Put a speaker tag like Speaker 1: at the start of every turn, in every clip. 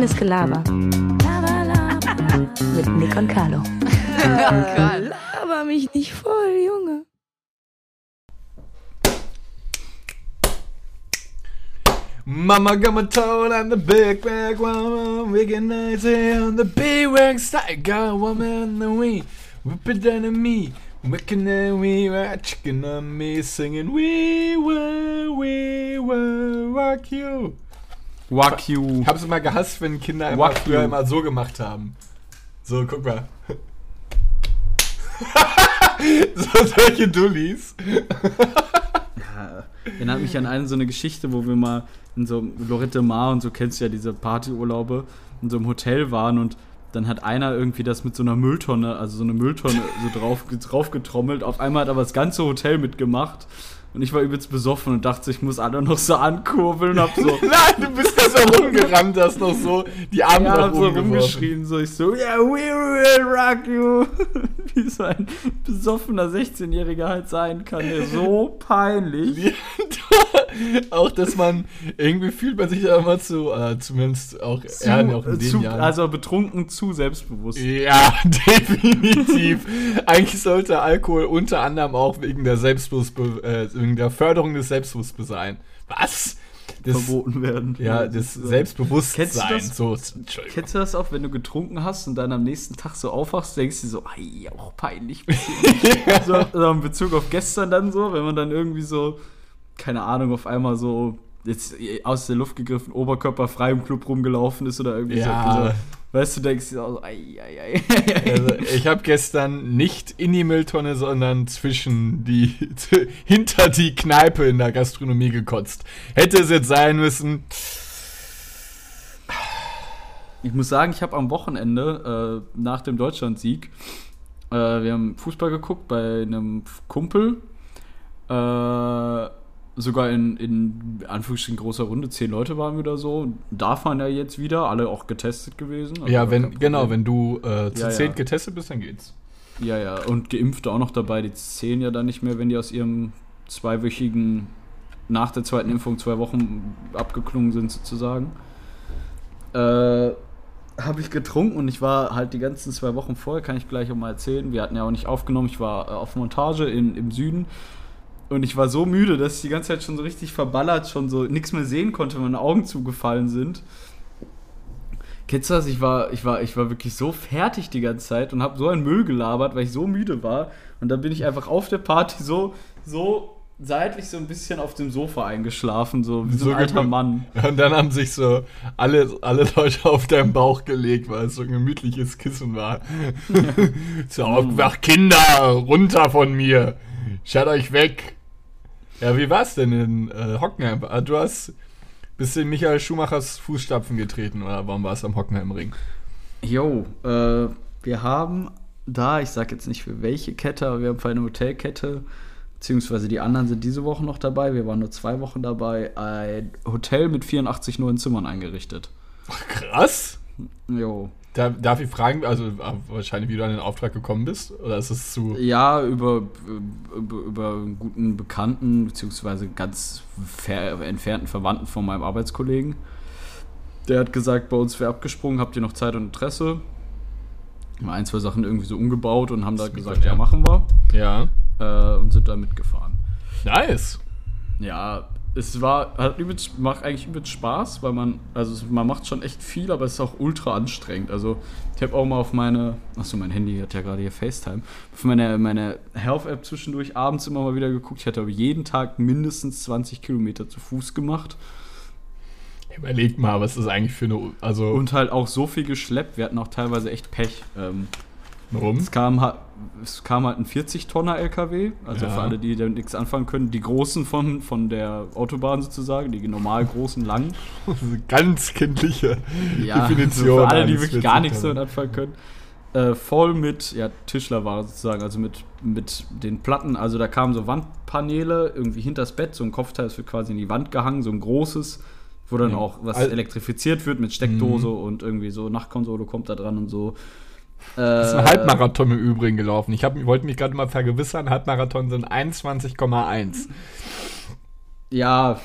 Speaker 1: Reines Gelaber. Laber, laber. Mit Nick und Carlo.
Speaker 2: Laber mich nicht voll, Junge.
Speaker 3: Mama got my toe and the big bag woman, we can nice on the big wing style, got woman the wing, whip it down to me, wicked and we were chicken on me, singing we will, we will rock you.
Speaker 4: Wack you.
Speaker 3: Ich hab's immer gehasst, wenn Kinder immer
Speaker 4: Wack
Speaker 3: früher
Speaker 4: you.
Speaker 3: immer so gemacht haben. So, guck mal. so solche Dullis.
Speaker 4: Ja, erinnert mich an eine so eine Geschichte, wo wir mal in so Lorette Mar und so kennst du ja diese Partyurlaube in so einem Hotel waren und dann hat einer irgendwie das mit so einer Mülltonne, also so eine Mülltonne so drauf, drauf getrommelt. Auf einmal hat aber das ganze Hotel mitgemacht. Und ich war übelst besoffen und dachte, ich muss alle noch so ankurbeln und hab so,
Speaker 3: Nein, du bist da so rumgerannt, hast noch so die Arme
Speaker 4: ja, hab so rumgeschrien, so ich so, yeah, we will rock you. Wie so ein besoffener 16-Jähriger halt sein kann. Der so peinlich.
Speaker 3: auch, dass man irgendwie fühlt man sich da immer zu, äh, zumindest auch, ja, auch in
Speaker 4: äh,
Speaker 3: den
Speaker 4: zu,
Speaker 3: Jahren.
Speaker 4: also betrunken zu selbstbewusst.
Speaker 3: ja, definitiv. Eigentlich sollte Alkohol unter anderem auch wegen der Selbstbewusstbe äh, wegen der Förderung des Selbstbewusstseins sein. Was? Das,
Speaker 4: verboten werden.
Speaker 3: ja, das Selbstbewusstsein.
Speaker 4: Kennst du das?
Speaker 3: So.
Speaker 4: Kennst du das auch, wenn du getrunken hast und dann am nächsten Tag so aufwachst, denkst du so, ei, auch peinlich. so, so in Bezug auf gestern dann so, wenn man dann irgendwie so, keine Ahnung, auf einmal so jetzt aus der Luft gegriffen, Oberkörper frei im Club rumgelaufen ist oder irgendwie
Speaker 3: Ja.
Speaker 4: so. Weißt du, denkst du so, ei, ei, ei.
Speaker 3: Also, ich habe gestern nicht in die Mülltonne, sondern zwischen die hinter die Kneipe in der Gastronomie gekotzt. Hätte es jetzt sein müssen.
Speaker 4: Ich muss sagen, ich habe am Wochenende äh, nach dem Deutschlandsieg, äh, wir haben Fußball geguckt bei einem Kumpel, äh, sogar in, in Anführungsstrichen großer Runde, zehn Leute waren wir da so. Darf man ja jetzt wieder, alle auch getestet gewesen. also
Speaker 3: Ja, wenn genau, wenn du äh, zu
Speaker 4: Ja,
Speaker 3: zehn
Speaker 4: ja.
Speaker 3: getestet bist, dann geht's.
Speaker 4: Ja, ja, und Geimpfte auch noch dabei, die zählen ja dann nicht mehr, wenn die aus ihrem zweiwöchigen, nach der zweiten Impfung zwei Wochen abgeklungen sind sozusagen. Äh, habe ich getrunken und ich war halt die ganzen zwei Wochen vorher, kann ich gleich auch mal erzählen. Wir hatten ja auch nicht aufgenommen, ich war äh, auf Montage in, im Süden und ich war so müde, dass ich die ganze Zeit schon so richtig verballert, schon so nichts mehr sehen konnte, meine Augen zugefallen sind. Kennst du das? Ich war, ich war, ich war wirklich so fertig die ganze Zeit und habe so einen Müll gelabert, weil ich so müde war. Und dann bin ich einfach auf der Party so, so seitlich so ein bisschen auf dem Sofa eingeschlafen, so wie so,
Speaker 3: So
Speaker 4: ein alter Mann.
Speaker 3: Und dann haben sich so alle, alle Leute auf deinen Bauch gelegt, weil es so ein gemütliches Kissen war. so, wach Kinder, runter von mir. Schaut euch weg. Ja, wie war's denn in äh, Hockenheim? Ah, Du hast bist in Michael Schumachers Fußstapfen getreten oder warum warst du am Hockenheimring?
Speaker 4: Jo, äh, wir haben da, ich sag jetzt nicht für welche Kette, aber wir haben für eine Hotelkette, beziehungsweise die anderen sind diese Woche noch dabei, wir waren nur zwei Wochen dabei, ein Hotel mit 84 neuen Zimmern eingerichtet.
Speaker 3: Krass.
Speaker 4: Jo.
Speaker 3: Da, darf ich fragen, also äh, wahrscheinlich, wie du an den Auftrag gekommen bist? Oder ist es zu.
Speaker 4: Ja, über, über, über einen guten Bekannten, beziehungsweise ganz fer entfernten Verwandten von meinem Arbeitskollegen. Der hat gesagt, bei uns wäre abgesprungen, habt ihr noch Zeit und Interesse? Haben ein, zwei Sachen irgendwie so umgebaut und haben da gesagt, ja. machen wir.
Speaker 3: Ja.
Speaker 4: Äh, und sind da mitgefahren.
Speaker 3: Nice.
Speaker 4: Ja, es war, hat übelst, macht eigentlich übelst Spaß, weil man, also man macht schon echt viel, aber es ist auch ultra anstrengend. Also ich habe auch mal auf meine, achso, mein Handy hat ja gerade hier FaceTime, auf meine, meine Health-App zwischendurch abends immer mal wieder geguckt. Ich hatte aber jeden Tag mindestens 20 Kilometer zu Fuß gemacht
Speaker 3: Überleg mal, was ist eigentlich für eine. Also,
Speaker 4: und halt auch so viel geschleppt. Wir hatten auch teilweise echt Pech. Ähm,
Speaker 3: warum?
Speaker 4: es, kam, ha- es kam halt ein 40-Tonner-LKW, also
Speaker 3: Ja.
Speaker 4: für alle, die damit nichts anfangen können, die großen von, von der Autobahn sozusagen, die normal großen, langen.
Speaker 3: Ganz kindliche
Speaker 4: ja,
Speaker 3: Definition.
Speaker 4: so für alle, die wirklich gar nichts
Speaker 3: 40
Speaker 4: damit anfangen können. Äh, voll mit ja, Tischlerware sozusagen, also mit, mit den Platten. Also da kamen so Wandpaneele irgendwie hinters Bett, so ein Kopfteil ist wird quasi in die Wand gehangen, so ein großes, wo dann
Speaker 3: Ja.
Speaker 4: auch was
Speaker 3: Al-
Speaker 4: elektrifiziert wird mit Steckdose und irgendwie so Nachtkonsole kommt da dran und so. Äh,
Speaker 3: Das ist ein Halbmarathon im Übrigen gelaufen. Ich hab, wollte mich gerade mal vergewissern, Halbmarathon sind 21,1.
Speaker 4: Ja,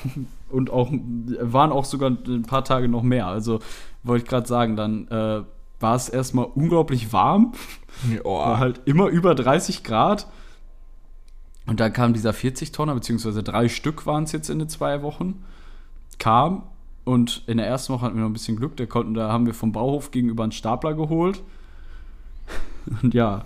Speaker 4: und auch waren auch sogar ein paar Tage noch mehr. Also wollte ich gerade sagen, dann äh, war es erstmal unglaublich warm. War
Speaker 3: Oh,
Speaker 4: halt immer über 30 Grad. Und dann kam dieser 40-Tonner, beziehungsweise drei Stück waren es jetzt in den zwei Wochen. Kam und in der ersten Woche hatten wir noch ein bisschen Glück. Der konnten, da haben wir vom Bauhof gegenüber einen Stapler geholt. Und ja,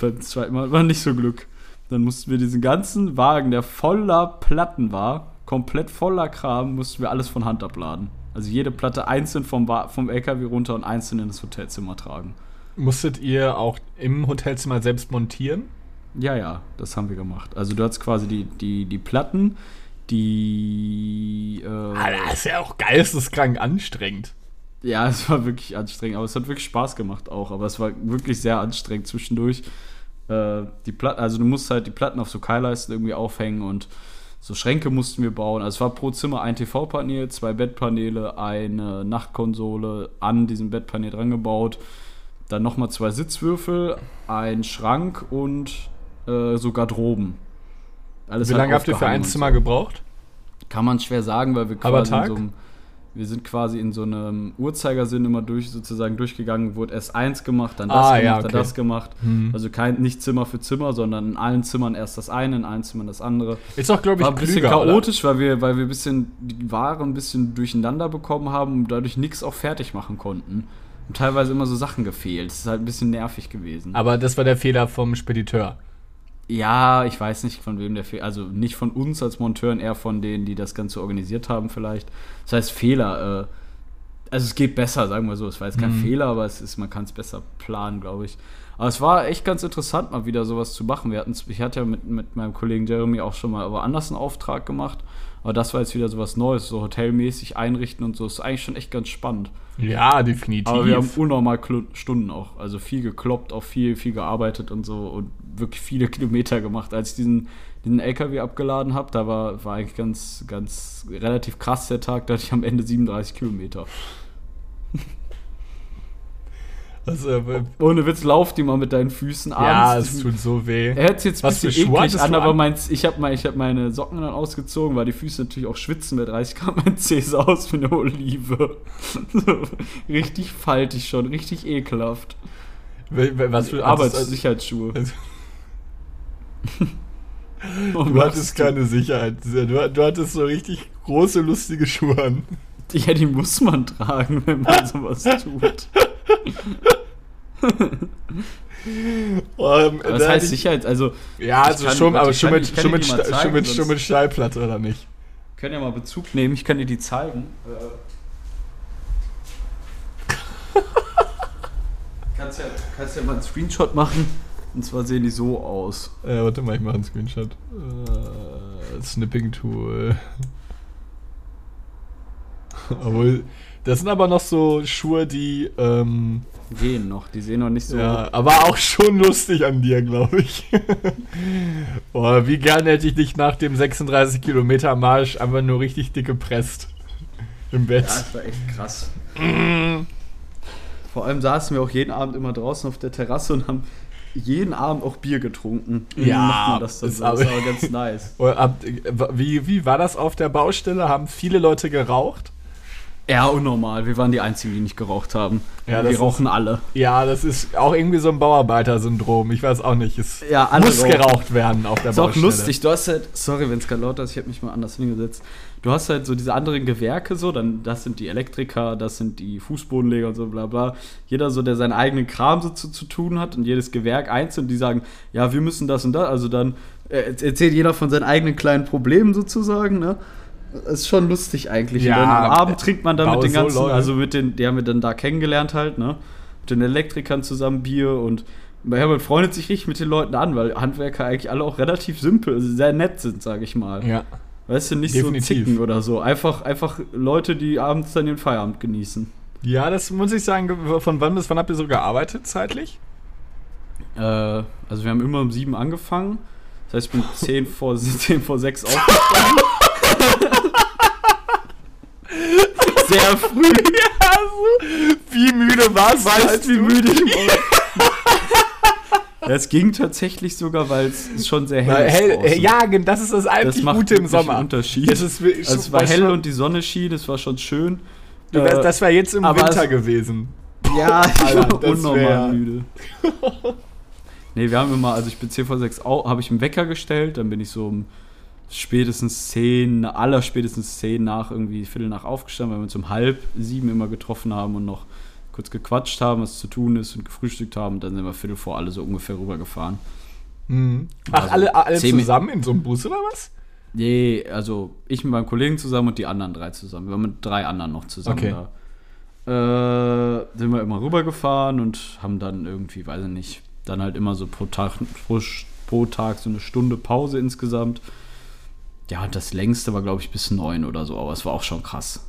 Speaker 4: beim zweiten Mal war nicht so Glück. Dann mussten wir diesen ganzen Wagen, der voller Platten war, komplett voller Kram, mussten wir alles von Hand abladen. Also jede Platte einzeln vom, vom LKW runter und einzeln in das Hotelzimmer tragen.
Speaker 3: musstet ihr auch im Hotelzimmer selbst montieren?
Speaker 4: Ja, ja, das haben wir gemacht. Also du hattest quasi die, die, die Platten, die äh,
Speaker 3: Alter, das ist ja auch geisteskrank anstrengend.
Speaker 4: Ja, es war wirklich anstrengend, aber es hat wirklich Spaß gemacht auch. Aber es war wirklich sehr anstrengend zwischendurch. Äh, die Platten, also du musst halt die Platten auf so Keilleisten irgendwie aufhängen und so Schränke mussten wir bauen. Also es war pro Zimmer ein TV-Panel, zwei Bettpaneele, eine Nachtkonsole an diesem Bettpanel dran gebaut. Dann nochmal zwei Sitzwürfel, ein Schrank und äh, so Garderoben. Alles
Speaker 3: Wie
Speaker 4: halt
Speaker 3: lange habt ihr für ein Zimmer
Speaker 4: so.
Speaker 3: gebraucht?
Speaker 4: Kann man schwer sagen, weil wir
Speaker 3: Aber
Speaker 4: quasi
Speaker 3: Tag?
Speaker 4: in so einem, wir sind quasi in so einem Uhrzeigersinn immer durch sozusagen durchgegangen, wurde erst eins gemacht, dann das
Speaker 3: Ah,
Speaker 4: gemacht,
Speaker 3: ja,
Speaker 4: dann
Speaker 3: okay.
Speaker 4: das gemacht.
Speaker 3: Hm.
Speaker 4: Also kein nicht Zimmer für Zimmer, sondern in allen Zimmern erst das eine, in allen Zimmern das andere.
Speaker 3: Ist doch, glaube ich,
Speaker 4: War ein bisschen
Speaker 3: klüger, oder?
Speaker 4: chaotisch, weil wir, weil wir ein bisschen die Ware ein bisschen durcheinander bekommen haben und dadurch nichts auch fertig machen konnten. Und teilweise immer so Sachen gefehlt. Das ist halt ein bisschen nervig gewesen.
Speaker 3: Aber das war der Fehler vom Spediteur.
Speaker 4: Ja, ich weiß nicht, von wem der Fehler, also nicht von uns als Monteuren, eher von denen, die das Ganze organisiert haben vielleicht. Das heißt Fehler, äh, also es geht besser, sagen wir so. Es war jetzt kein
Speaker 3: Mhm.
Speaker 4: Fehler, aber es ist, man kann es besser planen, glaube ich. Aber es war echt ganz interessant, mal wieder sowas zu machen. Wir ich hatte ja mit, mit meinem Kollegen Jeremy auch schon mal woanders einen Auftrag gemacht. Aber das war jetzt wieder sowas Neues, so hotelmäßig einrichten und so. Ist eigentlich schon echt ganz spannend.
Speaker 3: Ja, definitiv.
Speaker 4: Aber wir haben unnormal Stunden auch. Also viel gekloppt, auch viel, viel gearbeitet und so und wirklich viele Kilometer gemacht. Als ich diesen, diesen LKW abgeladen habe, da war, war eigentlich ganz, ganz relativ krass der Tag, da hatte ich am Ende 37 Kilometer.
Speaker 3: also, äh,
Speaker 4: Ohne Witz, lauf die mal mit deinen Füßen
Speaker 3: ja,
Speaker 4: abends.
Speaker 3: es tut so weh.
Speaker 4: er hört jetzt ein
Speaker 3: Was
Speaker 4: bisschen eklig an, aber mein, ich habe mein, hab meine Socken dann ausgezogen, weil die Füße natürlich auch schwitzen bei 30 Grad. Mein Zeh aus wie eine Olive. so, richtig faltig schon, richtig ekelhaft.
Speaker 3: Was für
Speaker 4: Arbeitssicherheitsschuhe.
Speaker 3: also,
Speaker 4: Oh,
Speaker 3: Du hattest keine Sicherheit. Du, du hattest so richtig große, lustige Schuhe an.
Speaker 4: Ja, die muss man tragen, wenn man sowas tut.
Speaker 3: Ähm,
Speaker 4: Aber das
Speaker 3: da
Speaker 4: heißt
Speaker 3: ich-
Speaker 4: Sicherheit, also
Speaker 3: Ja, also
Speaker 4: kann-
Speaker 3: schon,
Speaker 4: warte,
Speaker 3: aber schon mit, schon mit,
Speaker 4: zeigen,
Speaker 3: schon mit, schon mit Stahlplatte, oder nicht?
Speaker 4: können ja mal Bezug nehmen, ich kann dir die zeigen. kannst, ja, kannst ja mal einen Screenshot machen. Und zwar sehen die so aus.
Speaker 3: Äh, warte mal, ich mache einen Screenshot. Äh, Snipping Tool. Obwohl, das sind aber noch so Schuhe, die, ähm,
Speaker 4: Gehen noch, die sehen noch nicht so.
Speaker 3: ja, aber auch schon lustig an dir, glaube ich. Boah, wie gerne hätte ich dich nach dem 36 Kilometer Marsch einfach nur richtig dick gepresst. Im Bett.
Speaker 4: Ja, das war echt krass. Vor allem saßen wir auch jeden Abend immer draußen auf der Terrasse und haben jeden Abend auch Bier getrunken.
Speaker 3: Ja,
Speaker 4: macht man das dann
Speaker 3: ist
Speaker 4: so.
Speaker 3: Aber-
Speaker 4: war ganz nice.
Speaker 3: Wie, wie war das auf der Baustelle? Haben viele Leute geraucht?
Speaker 4: Ja, unnormal. Wir waren die Einzigen, die nicht geraucht haben.
Speaker 3: Ja,
Speaker 4: wir
Speaker 3: ist-
Speaker 4: rauchen alle.
Speaker 3: Ja, das ist auch irgendwie so ein Bauarbeiter-Syndrom. Ich weiß auch nicht. Es
Speaker 4: Ja,
Speaker 3: muss
Speaker 4: rauchen.
Speaker 3: geraucht werden auf der
Speaker 4: Ist auch
Speaker 3: Baustelle.
Speaker 4: lustig. Du hast halt, sorry, wenn es gerade laut ist, ich habe mich mal anders hingesetzt. Du hast halt so diese anderen Gewerke so, dann das sind die Elektriker, das sind die Fußbodenleger und so bla bla. Jeder so, der seinen eigenen Kram so zu, zu tun hat und jedes Gewerk einzeln, die sagen, ja, wir müssen das und das. Also dann äh, erzählt jeder von seinen eigenen kleinen Problemen sozusagen, ne? Ist schon lustig eigentlich.
Speaker 3: Ja,
Speaker 4: und dann am Abend trinkt man dann mit den
Speaker 3: so
Speaker 4: ganzen,
Speaker 3: Leute.
Speaker 4: also mit den, die haben wir dann da kennengelernt halt, ne? Mit den Elektrikern zusammen Bier und ja, man freundet sich richtig mit den Leuten an, weil Handwerker eigentlich alle auch relativ simpel, also sehr nett sind, sage ich mal.
Speaker 3: Ja.
Speaker 4: Weißt du, nicht
Speaker 3: Definitiv.
Speaker 4: so zicken oder so. Einfach, einfach Leute, die abends dann den Feierabend genießen.
Speaker 3: ja, das muss ich sagen. Von wann bis wann habt ihr so gearbeitet zeitlich?
Speaker 4: Äh, also wir haben immer um sieben angefangen. Das heißt, ich bin zehn vor, 10 vor sechs aufgestanden. Sehr früh.
Speaker 3: Ja, so. Wie müde warst du?
Speaker 4: Weißt, wie müde ich war? Ja, es ging tatsächlich sogar, weil es schon sehr hell ist.
Speaker 3: hell,
Speaker 4: draußen.
Speaker 3: ja, das ist das einzig
Speaker 4: das macht
Speaker 3: Gute im Sommer.
Speaker 4: Unterschied.
Speaker 3: Das ist wirklich-
Speaker 4: also es war hell und die Sonne schien, es war schon schön.
Speaker 3: du wärst-
Speaker 4: Äh,
Speaker 3: das wäre jetzt im
Speaker 4: aber
Speaker 3: Winter
Speaker 4: es-
Speaker 3: gewesen.
Speaker 4: Ja, ich war
Speaker 3: das
Speaker 4: unnormal
Speaker 3: wär-
Speaker 4: müde. nee, wir haben immer, also ich bin 10 vor 6 au- habe ich einen Wecker gestellt, dann bin ich so um spätestens 10, aller spätestens 10 nach, irgendwie Viertel nach aufgestanden, weil wir uns um halb sieben immer getroffen haben und noch kurz gequatscht haben, was zu tun ist und gefrühstückt haben. Dann sind wir Viertel vor alle so ungefähr rübergefahren.
Speaker 3: Mhm. Ach,
Speaker 4: Also,
Speaker 3: alle, alle zusammen in so einem Bus oder was?
Speaker 4: Nee, also ich mit meinem Kollegen zusammen und die anderen drei zusammen. Wir waren mit drei anderen noch zusammen
Speaker 3: Okay.
Speaker 4: da. Äh, sind wir immer rübergefahren und haben dann irgendwie, weiß ich nicht, dann halt immer so pro Tag, pro, pro Tag so eine Stunde Pause insgesamt. Ja, das längste war, glaube ich, bis neun oder so, aber es war auch schon krass.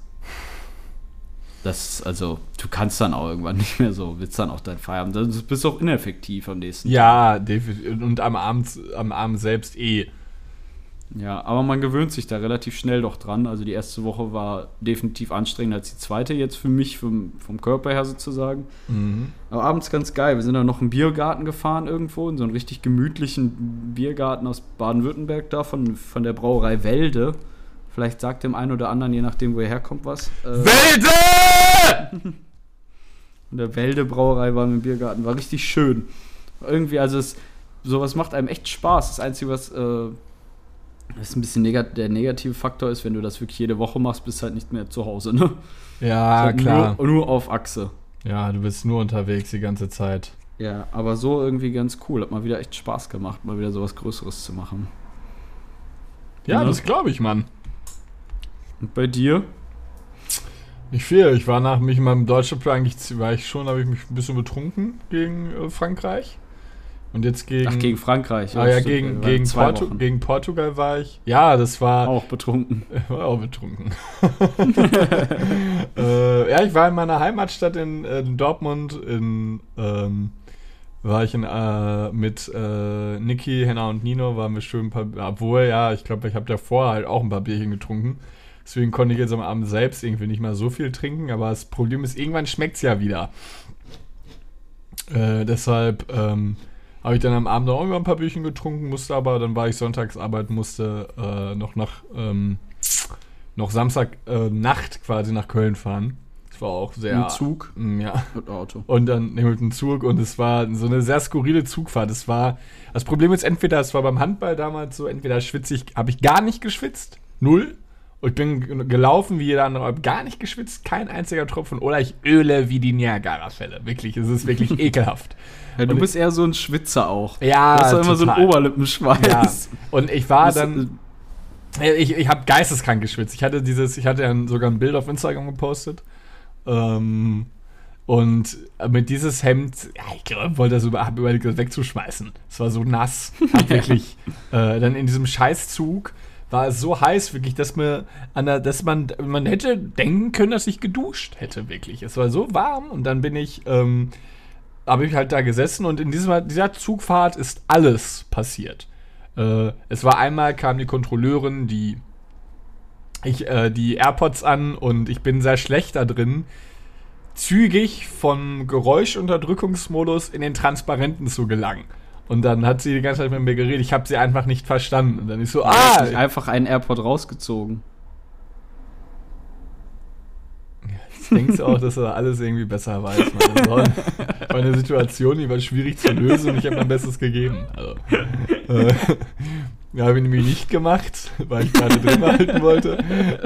Speaker 4: Das, also, du kannst dann auch irgendwann nicht mehr so, willst dann auch dein Feierabend. Du bist auch ineffektiv am nächsten
Speaker 3: Ja, definitiv. Und am Abend, am Abend selbst eh.
Speaker 4: Ja, aber man gewöhnt sich da relativ schnell doch dran. Also die erste Woche war definitiv anstrengender als die zweite jetzt für mich, vom, vom Körper her sozusagen.
Speaker 3: Mhm.
Speaker 4: Aber abends ganz geil. Wir sind dann noch im Biergarten gefahren irgendwo, in so einen richtig gemütlichen Biergarten aus Baden-Württemberg da, von, von der Brauerei Welde. Vielleicht sagt dem einen oder anderen, je nachdem, wo ihr herkommt, was. Äh,
Speaker 3: Wälde!
Speaker 4: in der Welde Brauerei waren wir im Biergarten. War richtig schön. Irgendwie, also es, sowas macht einem echt Spaß. Das Einzige, was äh, das ein bisschen negat der negative Faktor ist, wenn du das wirklich jede Woche machst, bist du halt nicht mehr zu Hause, ne?
Speaker 3: Ja,
Speaker 4: Halt
Speaker 3: klar.
Speaker 4: Nur, nur auf Achse.
Speaker 3: Ja, du bist nur unterwegs die ganze Zeit.
Speaker 4: Ja, aber so irgendwie ganz cool. Hat mal wieder echt Spaß gemacht, mal wieder sowas Größeres zu machen.
Speaker 3: Ja,
Speaker 4: Ja.
Speaker 3: das glaube ich, Mann.
Speaker 4: Und bei dir?
Speaker 3: Nicht viel. Ich war nach mich in meinem deutschen Plan eigentlich, war ich schon, habe ich mich ein bisschen betrunken gegen äh, Frankreich. Und jetzt gegen.
Speaker 4: Ach, gegen Frankreich.
Speaker 3: Ah ja, gegen, gegen, Portu
Speaker 4: Wochen.
Speaker 3: gegen Portugal war ich. Ja, das war.
Speaker 4: Auch betrunken.
Speaker 3: war auch betrunken. äh, ja, ich war in meiner Heimatstadt in, in Dortmund. In, ähm, war ich in, äh, mit äh, Niki, Henna und Nino, waren wir schön ein paar. Obwohl, ja, ich glaube, ich habe davor halt auch ein paar Bierchen getrunken. Deswegen konnte ich jetzt am Abend selbst irgendwie nicht mal so viel trinken. Aber das Problem ist, irgendwann schmeckt es ja wieder. Äh, deshalb ähm, habe ich dann am Abend auch immer ein paar Bierchen getrunken, musste aber, dann war ich sonntags arbeiten, musste äh, noch nach ähm, noch Samstag äh, Nacht quasi nach Köln fahren. Das war auch sehr.
Speaker 4: Im Zug
Speaker 3: Mm, Ja.
Speaker 4: mit Auto.
Speaker 3: Und dann nee, mit dem Zug und es war so eine sehr skurrile Zugfahrt. Es war. Das Problem ist entweder, es war beim Handball damals so, entweder schwitze ich, habe ich gar nicht geschwitzt, null. Und ich bin gelaufen wie jeder andere, habe gar nicht geschwitzt, kein einziger Tropfen. Oder ich öle wie die Niagara-Fälle. Wirklich, es ist wirklich ekelhaft.
Speaker 4: Ja, du
Speaker 3: Und-
Speaker 4: bist eher so ein Schwitzer auch.
Speaker 3: Ja,
Speaker 4: du hast doch immer so einen Oberlippenschweiß.
Speaker 3: Ja. Und ich war dann. Ja, Ich, ich habe geisteskrank geschwitzt. Ich hatte dieses, ich hatte ja sogar ein Bild auf Instagram gepostet. Ähm, und mit dieses Hemd, ja, ich glaube, wollte das über, hab überlegt, das wegzuschmeißen. Es war so nass. Hab wirklich, äh, dann in diesem Scheißzug war es so heiß, wirklich, dass mir der, dass man, man hätte denken können, dass ich geduscht hätte, wirklich. Es war so warm und dann bin ich, ähm, habe ich halt da gesessen und in dieser, dieser Zugfahrt ist alles passiert. Äh, es war einmal, kam die Kontrolleurin, die ich äh, die AirPods an und ich bin sehr schlecht da drin, zügig vom Geräuschunterdrückungsmodus in den Transparenten zu gelangen. Und dann hat sie die ganze Zeit mit mir geredet. Ich habe sie einfach nicht verstanden. Und dann ist so,
Speaker 4: Ah,
Speaker 3: ah,
Speaker 4: einfach einen Airport rausgezogen.
Speaker 3: Jetzt denkst du auch, dass er alles irgendwie besser weiß. Man. Das war eine Situation, die war schwierig zu lösen und ich habe mein Bestes gegeben. Also, äh, ja, habe ich nämlich nicht gemacht, weil ich gerade drin behalten wollte.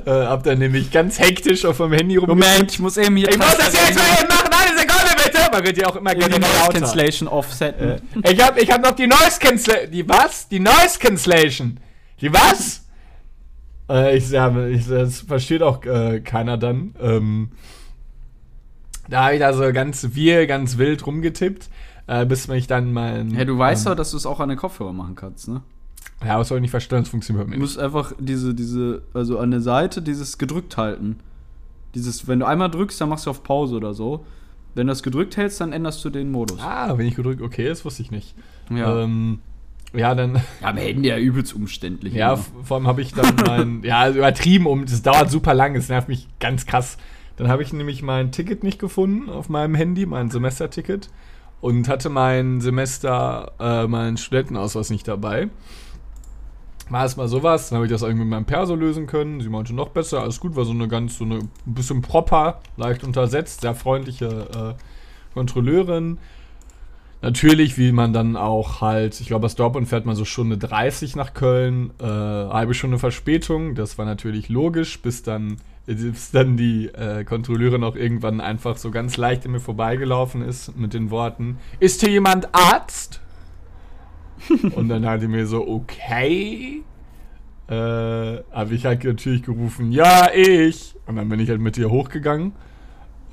Speaker 3: Äh, hab dann nämlich ganz hektisch auf meinem Handy rum.
Speaker 4: Moment, ich muss eben hier
Speaker 3: Ich muss das jetzt mal eben machen, eine Sekunde! Man wird ja auch immer
Speaker 4: die
Speaker 3: gerne
Speaker 4: Noise
Speaker 3: lauter.
Speaker 4: Cancellation offsetten.
Speaker 3: Ich hab, ich hab noch die Noise Cancellation. Die was? Die Noise Cancellation. Die was? Äh, ich, ja, ich, das versteht auch äh, keiner dann. Ähm, da habe ich da so ganz wir, ganz wild rumgetippt, äh, bis mich dann mein.
Speaker 4: Ja, du weißt
Speaker 3: ähm,
Speaker 4: doch, dass du es auch an den Kopfhörer machen kannst, ne?
Speaker 3: Ja, was soll ich nicht verstehen, das funktioniert
Speaker 4: Du
Speaker 3: bei mir nicht.
Speaker 4: musst einfach diese, diese, also an der Seite dieses gedrückt halten. Dieses, wenn du einmal drückst, dann machst du auf Pause oder so. Wenn du das gedrückt hältst, dann änderst du den Modus.
Speaker 3: Ah, wenn ich gedrückt, okay, das wusste ich nicht.
Speaker 4: Ja.
Speaker 3: Ähm, ja, dann.
Speaker 4: ja, am Handy ja übelst umständlich.
Speaker 3: Ja,
Speaker 4: immer.
Speaker 3: f- vor allem habe ich dann mein, ja, übertrieben um, das dauert super lang, es nervt mich ganz krass. Dann habe ich nämlich mein Ticket nicht gefunden auf meinem Handy, mein Semesterticket. und hatte mein Semester äh, meinen Studentenausweis nicht dabei. War erstmal sowas, dann habe ich das irgendwie mit meinem Perso lösen können. Sie meinte noch besser, alles gut, war so eine ganz, so eine ein bisschen proper, leicht untersetzt, sehr freundliche äh, Kontrolleurin. Natürlich, wie man dann auch halt, ich glaube, aus Dortmund fährt man so Stunde 30 nach Köln, äh, halbe Stunde Verspätung. Das war natürlich logisch, bis dann, bis dann die äh, Kontrolleurin auch irgendwann einfach so ganz leicht an mir vorbeigelaufen ist mit den Worten: Ist hier jemand Arzt? Und dann hat die mir so, okay. Äh, habe ich halt natürlich gerufen, ja, ich. Und dann bin ich halt mit ihr hochgegangen.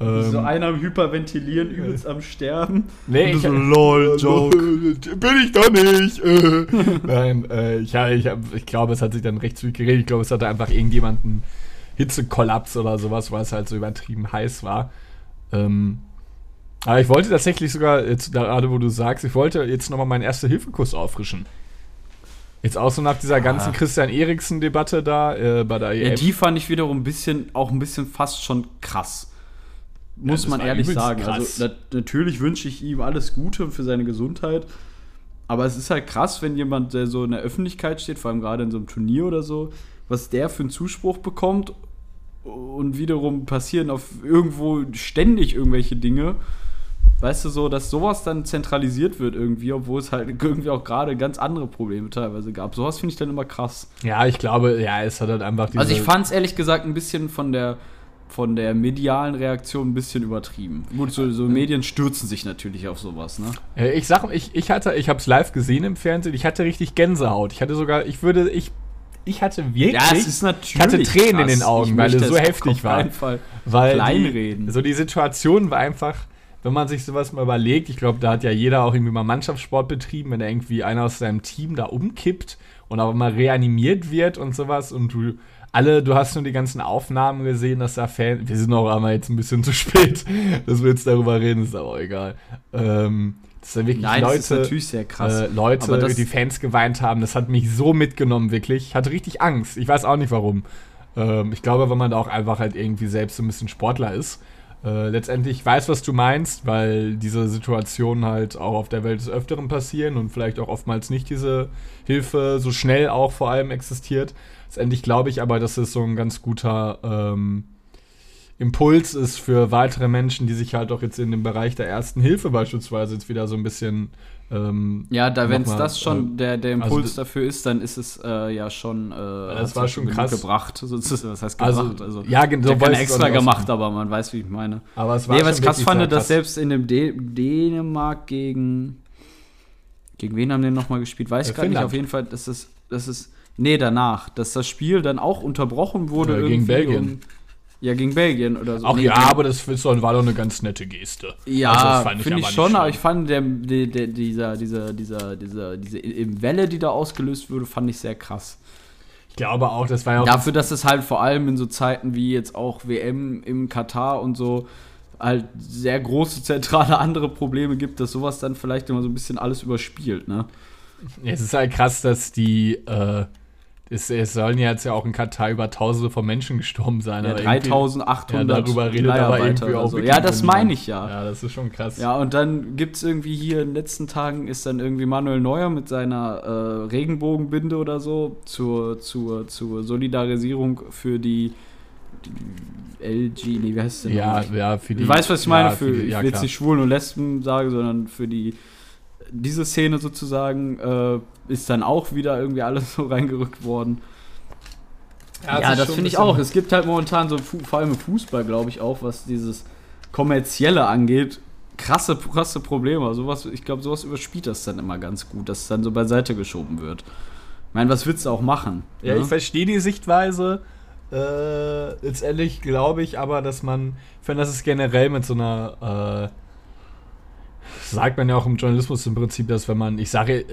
Speaker 3: Ähm,
Speaker 4: so einer am Hyperventilieren, übelst am Sterben.
Speaker 3: Nee, ich,
Speaker 4: so, lol, Joke.
Speaker 3: Bin ich doch nicht. Äh. Nein, äh, ich, ich, ich glaube, es hat sich dann recht zügig geredet. Ich glaube, es hatte einfach irgendjemanden Hitzekollaps oder sowas, weil es halt so übertrieben heiß war. Ähm, aber ich wollte tatsächlich sogar, jetzt gerade wo du sagst, ich wollte jetzt nochmal meinen Erste-Hilfe-Kurs auffrischen. Jetzt auch so nach dieser ganzen Christian Eriksen-Debatte da äh, bei der
Speaker 4: Ja, die fand ich wiederum ein bisschen, auch ein bisschen fast schon krass. Muss
Speaker 3: das
Speaker 4: man ehrlich sagen.
Speaker 3: krass.
Speaker 4: Also, na, natürlich wünsche ich ihm alles Gute für seine Gesundheit. Aber es ist halt krass, wenn jemand, der so in der Öffentlichkeit steht, vor allem gerade in so einem Turnier oder so, was der für einen Zuspruch bekommt und wiederum passieren auf irgendwo ständig irgendwelche Dinge. Weißt du, so, dass sowas dann zentralisiert wird irgendwie, obwohl es halt irgendwie auch gerade ganz andere Probleme teilweise gab. Sowas finde ich dann immer krass.
Speaker 3: Ja, ich glaube, ja, es hat halt einfach diese.
Speaker 4: Also ich fand es ehrlich gesagt ein bisschen von der von der medialen Reaktion ein bisschen übertrieben. Gut, so, so Medien stürzen sich natürlich auf sowas, ne?
Speaker 3: Äh, Ich sag, ich, ich hatte, ich habe es live gesehen im Fernsehen. Ich hatte richtig Gänsehaut. Ich hatte sogar, ich würde, ich, ich hatte wirklich,
Speaker 4: natürlich.
Speaker 3: ich hatte Tränen in den Augen, weil es so heftig war. weil
Speaker 4: kleinreden.
Speaker 3: Die, so die Situation war einfach, wenn man sich sowas mal überlegt, ich glaube, da hat ja jeder auch irgendwie mal Mannschaftssport betrieben, wenn irgendwie einer aus seinem Team da umkippt und auch mal reanimiert wird und sowas und du alle, du hast nur die ganzen Aufnahmen gesehen, dass da Fans, wir sind auch einmal jetzt ein bisschen zu spät, dass wir jetzt darüber reden, ist aber auch egal. Ähm, dass da wirklich
Speaker 4: Nein,
Speaker 3: Leute,
Speaker 4: das ist natürlich sehr krass.
Speaker 3: äh, Leute, die Fans geweint haben, das hat mich so mitgenommen, wirklich. Ich hatte richtig Angst. Ich weiß auch nicht warum. Ähm, ich glaube, weil man da auch einfach halt irgendwie selbst so ein bisschen Sportler ist. Äh, letztendlich ich weiß, was du meinst, weil diese Situationen halt auch auf der Welt des Öfteren passieren und vielleicht auch oftmals nicht diese Hilfe so schnell auch vor allem existiert. Letztendlich glaube ich aber, dass es so ein ganz guter ähm, Impuls ist für weitere Menschen, die sich halt auch jetzt in dem Bereich der ersten Hilfe beispielsweise jetzt wieder so ein bisschen ähm,
Speaker 4: ja, da wenn es das schon
Speaker 3: äh,
Speaker 4: der, der Impuls
Speaker 3: also-
Speaker 4: dafür ist, dann ist es äh, ja schon. Äh,
Speaker 3: das war
Speaker 4: ja
Speaker 3: schon krass.
Speaker 4: gebracht. sozusagen. Was heißt
Speaker 3: Also,
Speaker 4: gebracht? Also,
Speaker 3: ja, genau, ich
Speaker 4: extra
Speaker 3: auch nicht
Speaker 4: gemacht, aber man weiß, wie ich meine.
Speaker 3: Aber es war
Speaker 4: Nee, was
Speaker 3: schon
Speaker 4: krass fand,
Speaker 3: sehr
Speaker 4: dass
Speaker 3: krass.
Speaker 4: selbst in dem De Dänemark gegen. Gegen wen haben die nochmal gespielt? Weiß
Speaker 3: Äh,
Speaker 4: ich gar nicht. Auf jeden Fall, dass es. Dass es nee, danach. Dass das Spiel dann auch unterbrochen wurde.
Speaker 3: Äh, gegen
Speaker 4: irgendwie
Speaker 3: Belgien.
Speaker 4: Um, ja, gegen Belgien oder so.
Speaker 3: Auch
Speaker 4: Nee,
Speaker 3: ja, aber das ist doch- war doch eine ganz nette Geste.
Speaker 4: Ja,
Speaker 3: Also das fand
Speaker 4: finde ich,
Speaker 3: aber
Speaker 4: schon, aber ich fand der, der, der, dieser, dieser, dieser, dieser, diese Welle, die da ausgelöst wurde, fand ich sehr krass.
Speaker 3: Ich glaube auch, das war ja auch.
Speaker 4: Dafür, dass es halt vor allem in so Zeiten wie jetzt auch WM im Katar und so halt sehr große zentrale andere Probleme gibt, dass sowas dann vielleicht immer so ein bisschen alles überspielt, ne?
Speaker 3: es ist halt krass, dass die. Äh, es, es sollen ja jetzt ja auch in Katar über Tausende von Menschen gestorben sein.
Speaker 4: Ja,
Speaker 3: aber irgendwie-
Speaker 4: 3800
Speaker 3: Ja, darüber redet aber irgendwie auch
Speaker 4: so. Ja, das meine ich ja.
Speaker 3: Ja, das ist schon krass.
Speaker 4: Ja, und dann gibt es irgendwie hier in den letzten Tagen ist dann irgendwie Manuel Neuer mit seiner äh, Regenbogenbinde oder so zur, zur, zur Solidarisierung für die, die LG, nee, wie heißt es denn?
Speaker 3: ja, ja, für die.
Speaker 4: Du weißt, was ich meine?
Speaker 3: ja,
Speaker 4: für,
Speaker 3: die-
Speaker 4: ich
Speaker 3: ja,
Speaker 4: will jetzt nicht Schwulen und Lesben sagen, sondern für die diese Szene sozusagen äh, ist dann auch wieder irgendwie alles so reingerückt worden.
Speaker 3: Ja,
Speaker 4: Ja, das finde ich auch. Es gibt halt momentan so, vor allem im Fußball, glaube ich, auch, was dieses Kommerzielle angeht, krasse, krasse Probleme. Sowas, ich glaube, sowas überspielt das dann immer ganz gut, dass es dann so beiseite geschoben wird. Ich meine, was willst du auch machen?
Speaker 3: Ja,
Speaker 4: ne?
Speaker 3: ich verstehe die Sichtweise. Äh, letztendlich glaube ich aber, dass man, ich finde, das ist generell mit so einer, äh, sagt man ja auch im Journalismus im Prinzip, dass wenn man, ich sage,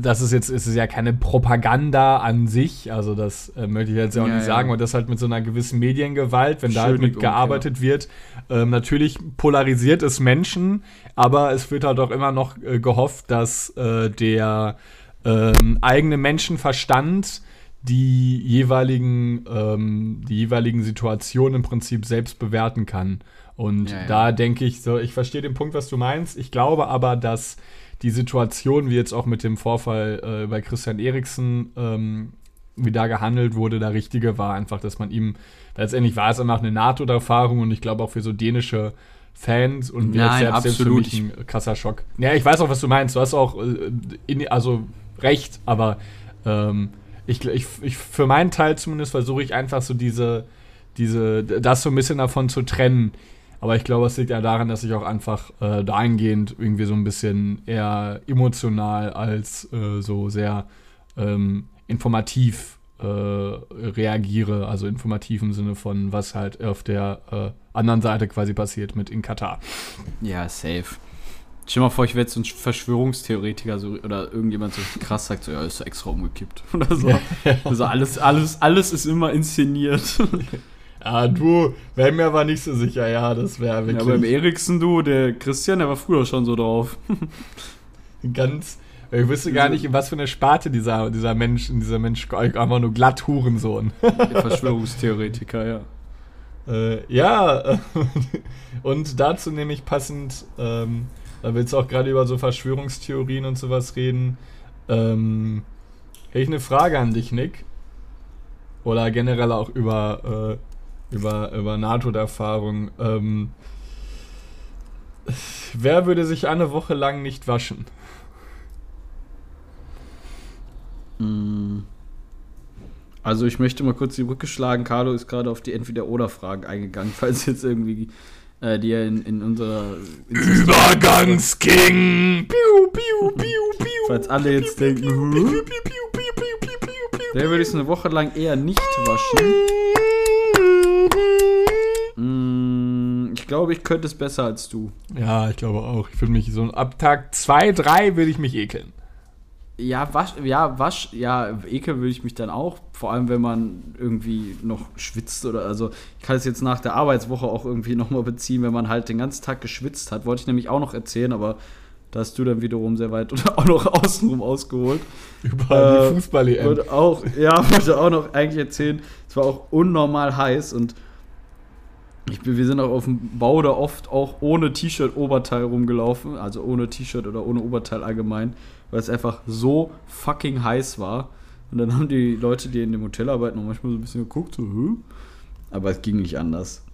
Speaker 3: das ist jetzt, ist es ja keine Propaganda an sich, also das äh, möchte ich jetzt ja auch
Speaker 4: Ja,
Speaker 3: nicht
Speaker 4: ja.
Speaker 3: sagen, und das halt mit so einer gewissen Mediengewalt, wenn da halt
Speaker 4: Entschuldigung,
Speaker 3: mitgearbeitet wird, ähm, natürlich polarisiert es Menschen, aber es wird halt auch immer noch äh, gehofft, dass äh, der ähm, eigene Menschenverstand die jeweiligen, ähm, die jeweiligen Situationen im Prinzip selbst bewerten kann. Und
Speaker 4: Ja, ja.
Speaker 3: da denke ich so, ich verstehe den Punkt, was du meinst. Ich glaube aber, dass die Situation, wie jetzt auch mit dem Vorfall äh, bei Christian Eriksen, ähm, wie da gehandelt wurde, der richtige war. Einfach, dass man ihm, letztendlich war es einfach eine NATO-Erfahrung und ich glaube auch für so dänische Fans und
Speaker 4: Nein,
Speaker 3: selbst jetzt für
Speaker 4: absolut.
Speaker 3: mich ein krasser Schock. Ja, ich weiß auch, was du meinst. Du hast auch äh, in, also recht, aber ähm, ich, ich, ich, für meinen Teil zumindest versuche ich einfach so diese, diese, das so ein bisschen davon zu trennen. Aber ich glaube, es liegt ja daran, dass ich auch einfach äh, dahingehend irgendwie so ein bisschen eher emotional als äh, so sehr ähm, informativ äh, reagiere. Also informativ im Sinne von, was halt auf der äh, anderen Seite quasi passiert mit in Katar.
Speaker 4: Ja, safe. Stell dir mal vor, ich wäre jetzt so ein Verschwörungstheoretiker so, oder irgendjemand so krass sagt, so, ja, ist extra umgekippt. Oder so. Also alles, alles, alles ist immer inszeniert.
Speaker 3: Ah, du, wäre mir aber nicht so sicher, ja, das wäre
Speaker 4: Ja,
Speaker 3: wirklich
Speaker 4: beim Eriksen, du, der Christian, der war früher schon so drauf.
Speaker 3: ganz. Ich wüsste gar nicht, in was für eine Sparte dieser, dieser Mensch, dieser Mensch einfach nur glatt Hurensohn.
Speaker 4: Der Verschwörungstheoretiker, ja.
Speaker 3: Äh, ja, und dazu nämlich passend, ähm, da willst du auch gerade über so Verschwörungstheorien und sowas reden. Ähm, hätte ich eine Frage an dich, Nick. Oder generell auch über, äh, über, über NATO-Erfahrung. Ähm, wer würde sich eine Woche lang nicht waschen?
Speaker 4: Mm. Also ich möchte mal kurz die Brücke schlagen. Carlo ist gerade auf die Entweder-Oder-Fragen eingegangen, falls jetzt irgendwie äh, die in, in unserer
Speaker 3: Übergangsking! Piu, piu, piu, piu.
Speaker 4: Falls alle jetzt denken. Der würde ich eine Woche lang eher nicht waschen. Mm, Ich glaube, ich könnte es besser als du.
Speaker 3: Ja, ich glaube auch. Ich würde mich so ab Tag 2, 3 würde ich mich ekeln.
Speaker 4: Ja, wasch, ja, wasch, ja, ekel würde ich mich dann auch, vor allem wenn man irgendwie noch schwitzt oder also ich kann es jetzt nach der Arbeitswoche auch irgendwie nochmal beziehen, wenn man halt den ganzen Tag geschwitzt hat, wollte ich nämlich auch noch erzählen, aber da hast du dann wiederum sehr weit oder auch noch außenrum ausgeholt.
Speaker 3: Über
Speaker 4: Äh,
Speaker 3: die Fußball-EM.
Speaker 4: Und auch, ja, wollte auch noch eigentlich erzählen, es war auch unnormal heiß und ich bin, wir sind auch auf dem Bau da oft auch ohne T-Shirt, Oberteil rumgelaufen, also ohne T-Shirt oder ohne Oberteil allgemein, weil es einfach so fucking heiß war. Und dann haben die Leute, die in dem Hotel arbeiten, auch manchmal so ein bisschen geguckt, so, Hö? aber es ging nicht anders.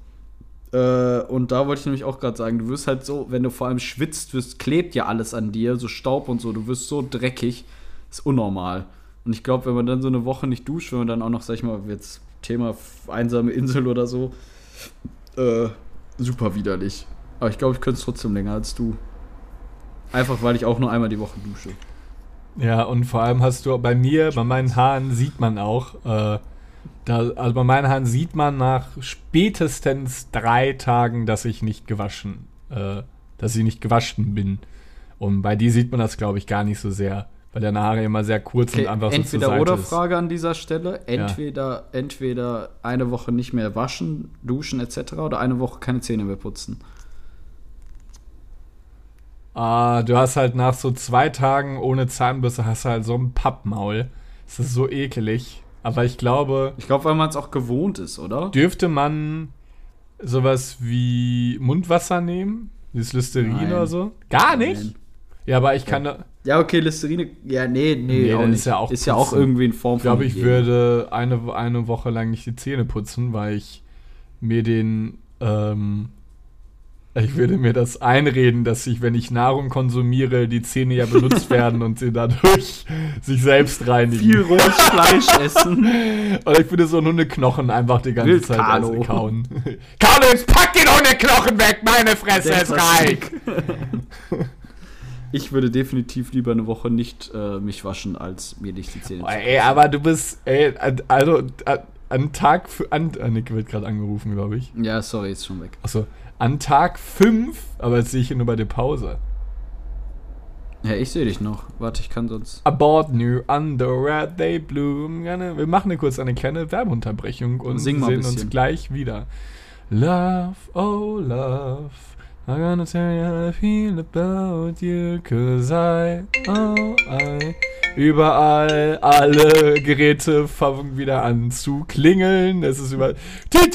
Speaker 4: Äh, und da wollte ich nämlich auch gerade sagen, du wirst halt so, wenn du vor allem schwitzt, wirst, klebt ja alles an dir, so Staub und so, du wirst so dreckig, ist unnormal. Und ich glaube, wenn man dann so eine Woche nicht duscht, wenn man dann auch noch, sag ich mal, jetzt Thema einsame Insel oder so, äh, super widerlich. Aber ich glaube, ich könnte es trotzdem länger als du. Einfach, weil ich auch nur einmal die Woche dusche.
Speaker 3: Ja, und vor allem hast du bei mir, bei meinen Haaren sieht man auch, äh, da, also bei meinen Haaren sieht man nach spätestens drei Tagen, dass ich nicht gewaschen, äh, dass ich nicht gewaschen bin. Und bei dir sieht man das, glaube ich, gar nicht so sehr, weil deine Haare immer sehr kurz
Speaker 4: Okay,
Speaker 3: und einfach so zur
Speaker 4: entweder oder
Speaker 3: ist.
Speaker 4: Frage an dieser Stelle. Entweder, entweder eine Woche nicht mehr waschen, duschen etc. oder eine Woche keine Zähne mehr putzen.
Speaker 3: Ah, du hast halt nach so zwei Tagen ohne Zahnbürste hast du halt so ein Pappmaul. Das ist so ekelig. Aber ich glaube,
Speaker 4: Ich glaube, weil man es auch gewohnt ist, oder?
Speaker 3: dürfte man sowas wie Mundwasser nehmen? Dieses Listerin
Speaker 4: Nein.
Speaker 3: oder so? Gar nicht?
Speaker 4: Nein.
Speaker 3: Ja, aber ich kann
Speaker 4: Ja, okay, Listerine. Ja, nee, nee,
Speaker 3: Nee,
Speaker 4: auch
Speaker 3: ist ja auch
Speaker 4: ist ja auch irgendwie in Form
Speaker 3: ich glaube, ich würde eine, eine Woche lang nicht die Zähne putzen, weil ich mir den, ähm, ich würde mir das einreden, dass ich, wenn ich Nahrung konsumiere, die Zähne ja benutzt werden und sie dadurch sich selbst reinigen.
Speaker 4: viel rohes Fleisch essen.
Speaker 3: Oder ich würde so einen Hundeknochen einfach die ganze
Speaker 4: Wild
Speaker 3: Zeit
Speaker 4: Carlo.
Speaker 3: also kauen. Carlo, jetzt pack den Hundeknochen weg, meine Fresse
Speaker 4: Der
Speaker 3: ist reich.
Speaker 4: Ich würde definitiv lieber eine Woche nicht äh, mich waschen, als mir nicht die Zähne
Speaker 3: Boah, ey, aber du bist, ey, also an- Tag, für, an, ah, Nick wird gerade angerufen, glaube ich.
Speaker 4: Ja, sorry, ist schon weg.
Speaker 3: Achso, an Tag 5, aber jetzt sehe ich hier nur bei der Pause.
Speaker 4: Ja, ich sehe dich noch. Warte, ich kann sonst.
Speaker 3: About new underwear, they bloom. Wir machen eine kurz eine kleine Werbeunterbrechung und sehen uns gleich wieder. Love, oh love, I'm gonna tell you how I feel about you, cause I, oh, I. Überall, alle Geräte fangen wieder an zu klingeln. Es ist überall. I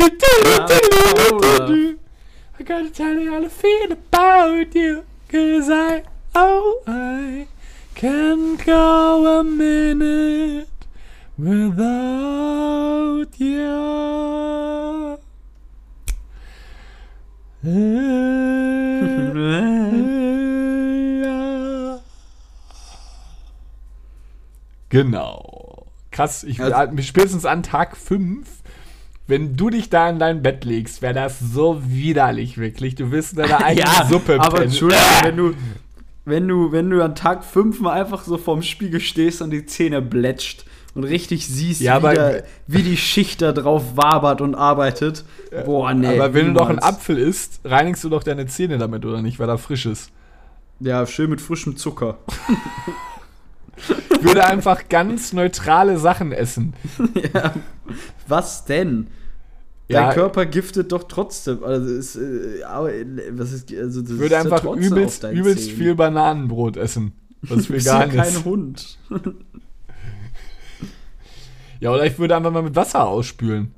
Speaker 3: gotta tell you how I feel about you, cause I, oh, I can't go a minute without you. Genau. Krass, ich
Speaker 4: Also-
Speaker 3: spätestens an Tag 5, wenn du dich da in dein Bett legst, wäre das so widerlich, wirklich. Du wirst in deiner eigenen Suppe
Speaker 4: aber
Speaker 3: pennen.
Speaker 4: Entschuldigung, wenn du, wenn du, wenn du an Tag 5 mal einfach so vorm Spiegel stehst und die Zähne blätscht und richtig siehst,
Speaker 3: Ja,
Speaker 4: wie, der, wie die Schicht da drauf wabert und arbeitet. Boah, nee.
Speaker 3: aber wenn du doch einen. Apfel isst, reinigst du doch deine Zähne damit, oder nicht, weil er frisch ist.
Speaker 4: Ja, schön mit frischem Zucker.
Speaker 3: Ich würde einfach ganz neutrale Sachen essen.
Speaker 4: ja. Was denn?
Speaker 3: Ja,
Speaker 4: Dein Körper giftet doch trotzdem. Also, ist, äh, was ist, also das
Speaker 3: ich würde
Speaker 4: ist ja
Speaker 3: einfach übelst, übelst viel Bananenbrot essen. Was
Speaker 4: ja
Speaker 3: vegan
Speaker 4: kein
Speaker 3: ist.
Speaker 4: Hund.
Speaker 3: Ja, oder ich würde einfach mal mit Wasser ausspülen.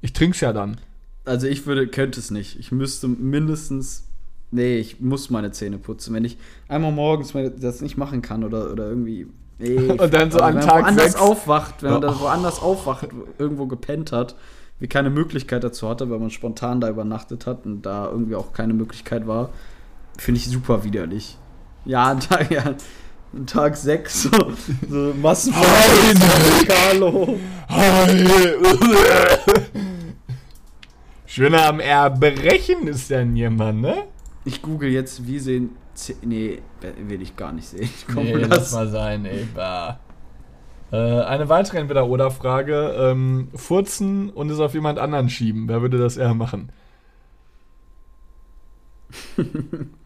Speaker 3: Ich trink's ja dann.
Speaker 4: Also ich würde, könnte es nicht. Ich müsste mindestens. Nee, ich muss meine Zähne putzen. Wenn ich einmal morgens das nicht machen kann oder, oder irgendwie. Nee,
Speaker 3: Und dann so an
Speaker 4: wenn
Speaker 3: Tag
Speaker 4: man woanders
Speaker 3: sechs-
Speaker 4: aufwacht, wenn man da woanders aufwacht, irgendwo gepennt hat, wie keine Möglichkeit dazu hatte, weil man spontan da übernachtet hat und da irgendwie auch keine Möglichkeit war, finde ich super widerlich. Ja, Tag, ja, Tag 6, so, so Massenverkehr, Carlo.
Speaker 3: Schöner am Erbrechen ist denn jemand, ne?
Speaker 4: Ich google jetzt, wie sehen. Zäh- Nee, will ich gar nicht sehen. Komm,
Speaker 3: Nee,
Speaker 4: lass-
Speaker 3: lass mal sein, ey. Bah. Äh, eine weitere Entweder-Oder-Frage. Ähm, furzen und es auf jemand anderen schieben. Wer würde das eher machen?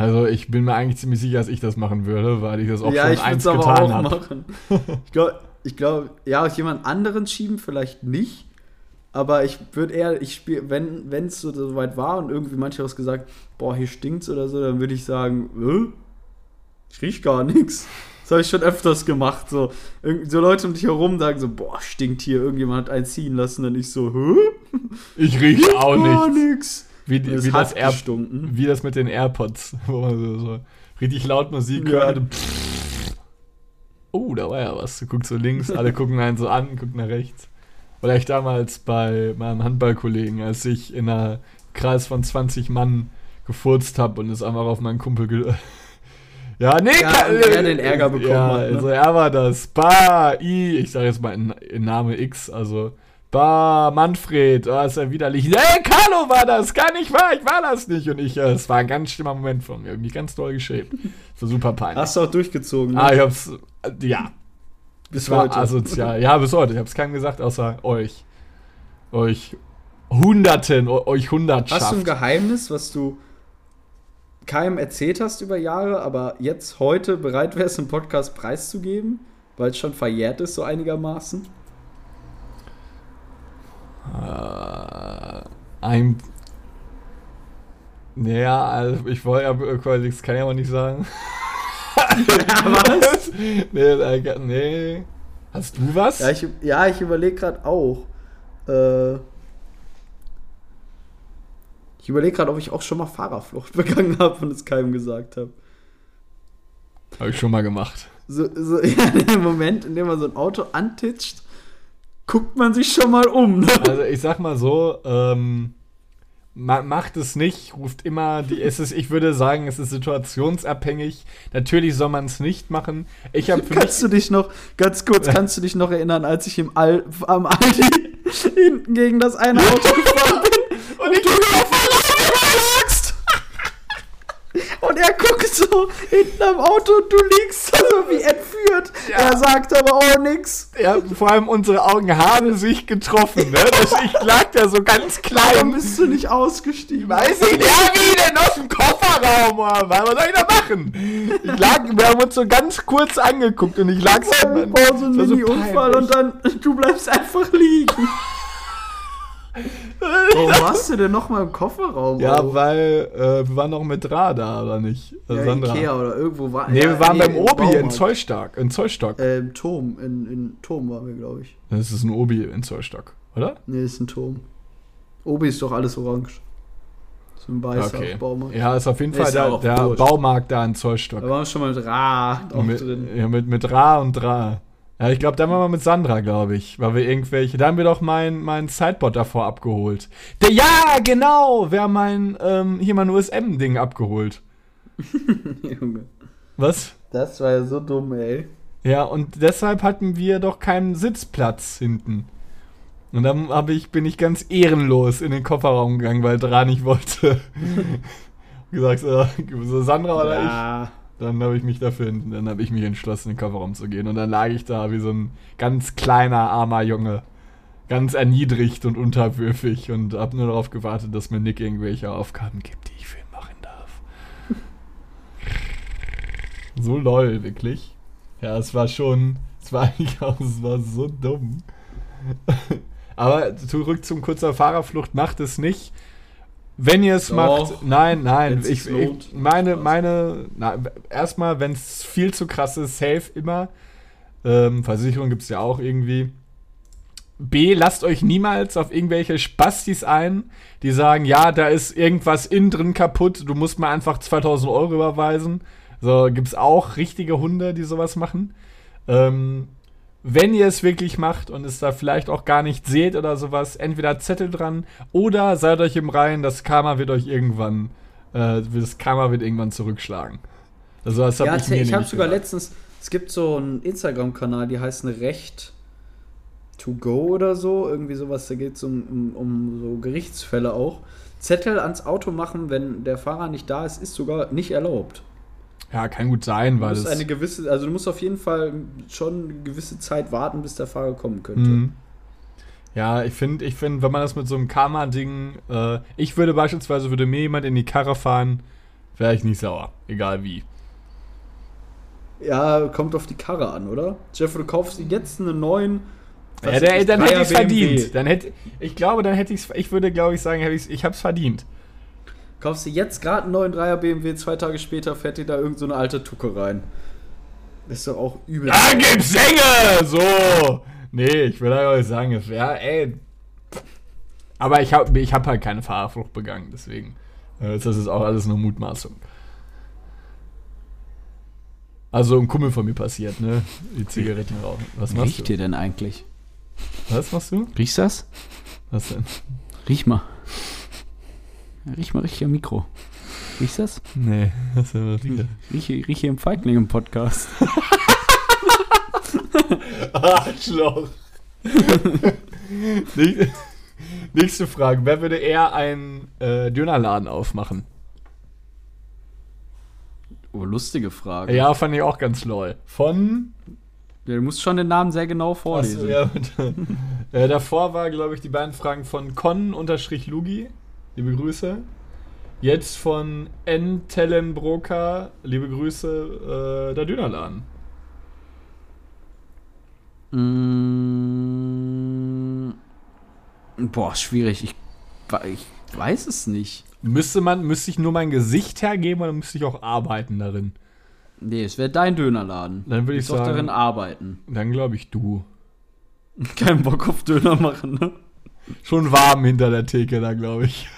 Speaker 3: also, ich bin mir eigentlich ziemlich sicher, dass ich das machen würde, weil ich das auch
Speaker 4: ja,
Speaker 3: schon
Speaker 4: ich
Speaker 3: eins
Speaker 4: es aber
Speaker 3: getan
Speaker 4: auch
Speaker 3: habe.
Speaker 4: machen. Ich glaube, ich glaub, ja, auf jemand anderen schieben vielleicht nicht. Aber ich würde eher, ich spiele, wenn es so, so weit war und irgendwie manche was gesagt, boah, hier stinkt's oder so, dann würde ich sagen, äh, ich riech gar nichts. Das habe ich schon öfters gemacht. So, Irgend- so Leute um dich herum sagen so, boah, stinkt hier, irgendjemand hat einen ziehen lassen. Und ich so, hä?
Speaker 3: Ich rieche auch
Speaker 4: Gar
Speaker 3: nichts. Wie,
Speaker 4: Es
Speaker 3: wie, das Air, wie das mit den AirPods, wo man so, so richtig laut Musik
Speaker 4: Ja.
Speaker 3: hört. Oh, da war ja was. Du guckst so links, alle gucken einen so an, gucken nach rechts. Oder ich damals bei meinem Handballkollegen, als ich in einer Kreis von 20 Mann gefurzt habe und es einfach auf meinen Kumpel ge Ja, nee,
Speaker 4: Ja,
Speaker 3: ka-
Speaker 4: und er den Ärger bekommen
Speaker 3: ja,
Speaker 4: hat, ne?
Speaker 3: Also er war das. Ba, I, ich sage jetzt mal in, in Name X, also Ba, Manfred, oh, ist ja widerlich. Nee, Carlo war das, gar nicht wahr, ich war das nicht. Und ich, äh, es war ein ganz schlimmer Moment von mir, irgendwie ganz toll geschehen. So super peinlich.
Speaker 4: Hast du auch durchgezogen, ne?
Speaker 3: Ah, ich hab's, äh, ja,
Speaker 4: bis
Speaker 3: es war
Speaker 4: heute.
Speaker 3: asozial. Ja, bis heute. Ich hab's keinem gesagt, außer euch. Euch Hunderten, euch Hundertschaft.
Speaker 4: Hast du ein Geheimnis, was du keinem erzählt hast über Jahre, aber jetzt heute bereit wärst, im Podcast preiszugeben, weil es schon verjährt ist, so einigermaßen?
Speaker 3: Äh, ein. Naja, also ich wollte ja, das kann ich aber nicht sagen.
Speaker 4: was?
Speaker 3: nee, äh, nee. Hast du was?
Speaker 4: Ja, ich, ja, ich überlege gerade auch. Äh, ich überlege gerade, ob ich auch schon mal Fahrerflucht begangen habe und es keinem gesagt habe.
Speaker 3: Habe ich schon mal gemacht.
Speaker 4: So, so ja, in dem Moment, in dem man so ein Auto antitscht, guckt man sich schon mal um. Ne?
Speaker 3: Also ich sag mal so, ähm, ma macht es nicht, ruft immer die, es ist, ich würde sagen, es ist situationsabhängig. Natürlich soll man es nicht machen. Ich habe
Speaker 4: Kannst du dich noch, ganz kurz, kannst du dich noch erinnern, als ich im Al am Aldi hinten gegen das eine Auto gefahren bin und ich du lagst? Und er guckt so hinten am Auto und du liegst so wie entführt.
Speaker 3: Ja.
Speaker 4: Er sagt aber auch nix.
Speaker 3: ja, vor allem unsere Augen haben sich getroffen. Ne? Das, ich lag da so ganz
Speaker 4: Warum
Speaker 3: klein.
Speaker 4: bist du nicht ausgestiegen?
Speaker 3: Weiß ich nicht, ja, wie denn aus dem Kofferraum, oder was soll ich da machen? Ich lag, wir haben uns so ganz kurz angeguckt und ich lag so,
Speaker 4: Boah, so ein
Speaker 3: so
Speaker 4: Mini-Unfall
Speaker 3: peinlich.
Speaker 4: und dann du bleibst einfach liegen. Warum warst du denn nochmal im Kofferraum?
Speaker 3: Ja,
Speaker 4: Bro?
Speaker 3: weil äh, wir waren noch mit Ra da, oder nicht? Äh,
Speaker 4: ja,
Speaker 3: Sandra.
Speaker 4: Ikea oder irgendwo war.
Speaker 3: Nee,
Speaker 4: ja,
Speaker 3: wir waren beim
Speaker 4: im
Speaker 3: Obi in
Speaker 4: Baumarkt.
Speaker 3: Zollstock. In Zollstock.
Speaker 4: Äh, Im Turm. In, in Turm waren wir, glaube ich.
Speaker 3: Das ist ein Obi in Zollstock, oder?
Speaker 4: Nee, ist ein Turm. Obi ist doch alles orange. So ein weißer
Speaker 3: Okay.
Speaker 4: Baumarkt.
Speaker 3: Ja, ist auf jeden Fall der,
Speaker 4: auch
Speaker 3: der. Baumarkt da in Zollstock.
Speaker 4: Da waren wir schon mal mit Ra auch
Speaker 3: mit,
Speaker 4: drin.
Speaker 3: Ja, mit, mit Ra und Dra. Ja, ich glaube, da waren wir mit Sandra, glaube ich. Weil wir irgendwelche. Da haben wir doch mein, mein Sideboard davor abgeholt. Der, ja, genau! Wir haben mein, ähm, hier mein USM-Ding abgeholt.
Speaker 4: Junge.
Speaker 3: Was?
Speaker 4: Das war ja so dumm, ey.
Speaker 3: Ja, und deshalb hatten wir doch keinen Sitzplatz hinten. Und dann hab ich, bin ich ganz ehrenlos in den Kofferraum gegangen, weil Dra nicht wollte. gesagt, so, Sandra oder ich. Dann habe ich mich dafür, dann habe ich mich entschlossen, in den Kofferraum zu gehen. Und dann lag ich da wie so ein ganz kleiner, armer Junge. Ganz erniedrigt und unterwürfig und habe nur darauf gewartet, dass mir Nick irgendwelche Aufgaben gibt, die ich für ihn machen darf. so lol, wirklich. Ja, es war schon, es war eigentlich auch, es war so dumm. Aber zurück zum kurzer Fahrerflucht, macht es nicht. Wenn ihr es macht, nein, nein, ich, ich meine, meine, na, erstmal, wenn es viel zu krass ist, safe immer. Ähm, Versicherung gibt es ja auch irgendwie. B, lasst euch niemals auf irgendwelche Spastis ein, die sagen, ja, da ist irgendwas innen drin kaputt, du musst mal einfach 2000 Euro überweisen. So, gibt's auch richtige Hunde, die sowas machen. Ähm, wenn ihr es wirklich macht und es da vielleicht auch gar nicht seht oder sowas, entweder Zettel dran oder seid euch im Reinen, das Karma wird euch irgendwann, äh, das Karma wird irgendwann zurückschlagen. Also das hab
Speaker 4: ja,
Speaker 3: ich
Speaker 4: ich,
Speaker 3: mir
Speaker 4: ich habe sogar
Speaker 3: gedacht.
Speaker 4: letztens, es gibt so einen Instagram-Kanal, die heißt Recht to go oder so, irgendwie sowas, da geht es um, um, um so Gerichtsfälle auch. Zettel ans Auto machen, wenn der Fahrer nicht da ist, ist sogar nicht erlaubt.
Speaker 3: Ja, kann gut sein, weil das.
Speaker 4: eine gewisse, also du musst auf jeden Fall schon eine gewisse Zeit warten, bis der Fahrer kommen könnte.
Speaker 3: Mhm. Ja, ich finde, ich find, wenn man das mit so einem Karma-Ding, äh, ich würde beispielsweise, würde mir jemand in die Karre fahren, wäre ich nicht sauer, egal wie.
Speaker 4: Ja, kommt auf die Karre an, oder? Jeff, du kaufst jetzt einen neuen.
Speaker 3: Ja, der, dann hätte ich es verdient. Dann hätte, ich glaube, dann hätte ich es, ich würde, glaube ich, sagen, ich habe es verdient.
Speaker 4: Kaufst du jetzt gerade einen neuen Dreier BMW, zwei Tage später fährt dir da irgend so eine alte Tucke rein. Das ist doch auch übel.
Speaker 3: Da gibt's Sänge! So! Nee, ich will euch sagen, es wäre, ey. Aber ich habe ich hab halt keine Fahrerflucht begangen, deswegen. äh, Das ist auch alles nur Mutmaßung. Also ein Kumpel von mir passiert, ne? Die Zigaretten rauchen. Was machst
Speaker 1: Riecht
Speaker 3: du?
Speaker 1: ihr denn eigentlich?
Speaker 3: Was machst du?
Speaker 1: Riechst das?
Speaker 3: Was denn?
Speaker 1: Riech mal. Ja, riech mal richtig am Mikro. Riechst das?
Speaker 3: Nee, was denn?
Speaker 1: Rieche, rieche im Feigling im Podcast.
Speaker 3: Arschloch. Näch- Nächste Frage. Wer würde eher einen äh, Dönerladen aufmachen?
Speaker 1: Oh, lustige Frage.
Speaker 3: Ja, fand ich auch ganz lol. Von.
Speaker 1: Ja, du musst schon den Namen sehr genau
Speaker 3: Achso,
Speaker 1: vorlesen.
Speaker 3: ja, bitte. äh, davor war, glaube ich, die beiden Fragen von Con-Lugi. Liebe Grüße. Jetzt von N. Tellenbroker. Liebe Grüße, äh, der Dönerladen.
Speaker 1: Mm, boah, schwierig. Ich, ich weiß es nicht.
Speaker 3: Müsste man, müsste ich nur mein Gesicht hergeben oder müsste ich auch arbeiten darin?
Speaker 1: Nee, es wäre dein Dönerladen.
Speaker 3: Dann würde ich
Speaker 1: doch
Speaker 3: sagen-
Speaker 1: darin arbeiten.
Speaker 3: Dann glaube ich du.
Speaker 1: Kein Bock auf Döner machen, ne?
Speaker 3: Schon warm hinter der Theke da, glaube ich.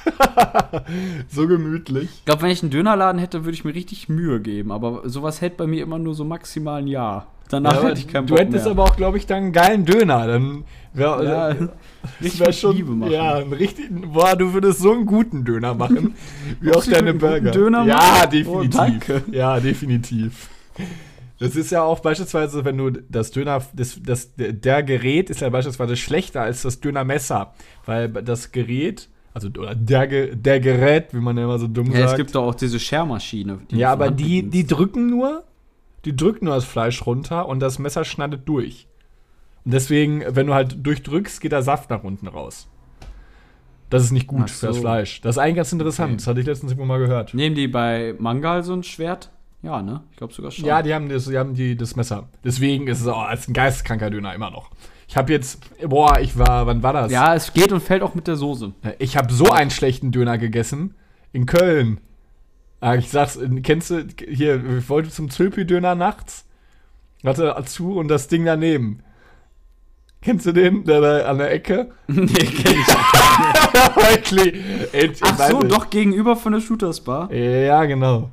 Speaker 3: so gemütlich.
Speaker 1: Ich glaube, wenn ich einen Dönerladen hätte, würde ich mir richtig Mühe geben. Aber sowas hält bei mir immer nur so maximal ein Jahr. Danach
Speaker 3: Ja,
Speaker 1: hätte ich keinen
Speaker 3: du
Speaker 1: Bock
Speaker 3: hättest
Speaker 1: mehr.
Speaker 3: aber auch, glaube ich, dann einen geilen Döner. Dann wär,
Speaker 1: Ja,
Speaker 3: das
Speaker 1: richtig
Speaker 3: wär
Speaker 1: mit Liebe machen.
Speaker 3: Ja, einen richtigen. Boah, du würdest so einen guten Döner machen. wie auch
Speaker 1: du
Speaker 3: deine Burger.
Speaker 1: Döner
Speaker 3: ja,
Speaker 1: machen?
Speaker 3: definitiv.
Speaker 1: Oh, danke.
Speaker 3: Ja, definitiv. Das ist ja auch beispielsweise, wenn du das Döner, das, das, der Gerät ist ja beispielsweise schlechter als das Dönermesser. Weil das Gerät, also oder der, der Gerät, wie man ja immer so dumm
Speaker 1: Ja,
Speaker 3: sagt.
Speaker 1: es gibt doch auch diese Schermaschine. die
Speaker 3: Ja, aber die, die drücken nur, die drücken nur das Fleisch runter und das Messer schneidet durch. Und deswegen, wenn du halt durchdrückst, geht der Saft nach unten raus. Das ist nicht gut
Speaker 1: Ach
Speaker 3: für das
Speaker 1: so.
Speaker 3: Fleisch. Das ist eigentlich ganz interessant.
Speaker 1: Okay.
Speaker 3: Das hatte ich letztens irgendwo mal gehört.
Speaker 1: Nehmen die bei Mangal so ein Schwert? Ja, ne? Ich glaube sogar schon.
Speaker 3: Ja, die haben, das, die haben die, das Messer. Deswegen ist es auch als ein geisteskranker Döner immer noch. Ich habe jetzt, boah, ich war, wann war das?
Speaker 4: Ja, es geht und fällt auch mit der Soße.
Speaker 3: Ich habe so einen schlechten Döner gegessen in Köln. Ah, Ich sag's, kennst du hier, ich wollte zum Zülpi-Döner nachts, hatte zu und das Ding daneben. Kennst du den, der da an der Ecke?
Speaker 4: nee, kenn ich
Speaker 3: ich
Speaker 4: Ach so,
Speaker 3: nicht.
Speaker 4: doch gegenüber von der Shooters Bar.
Speaker 3: Ja, genau.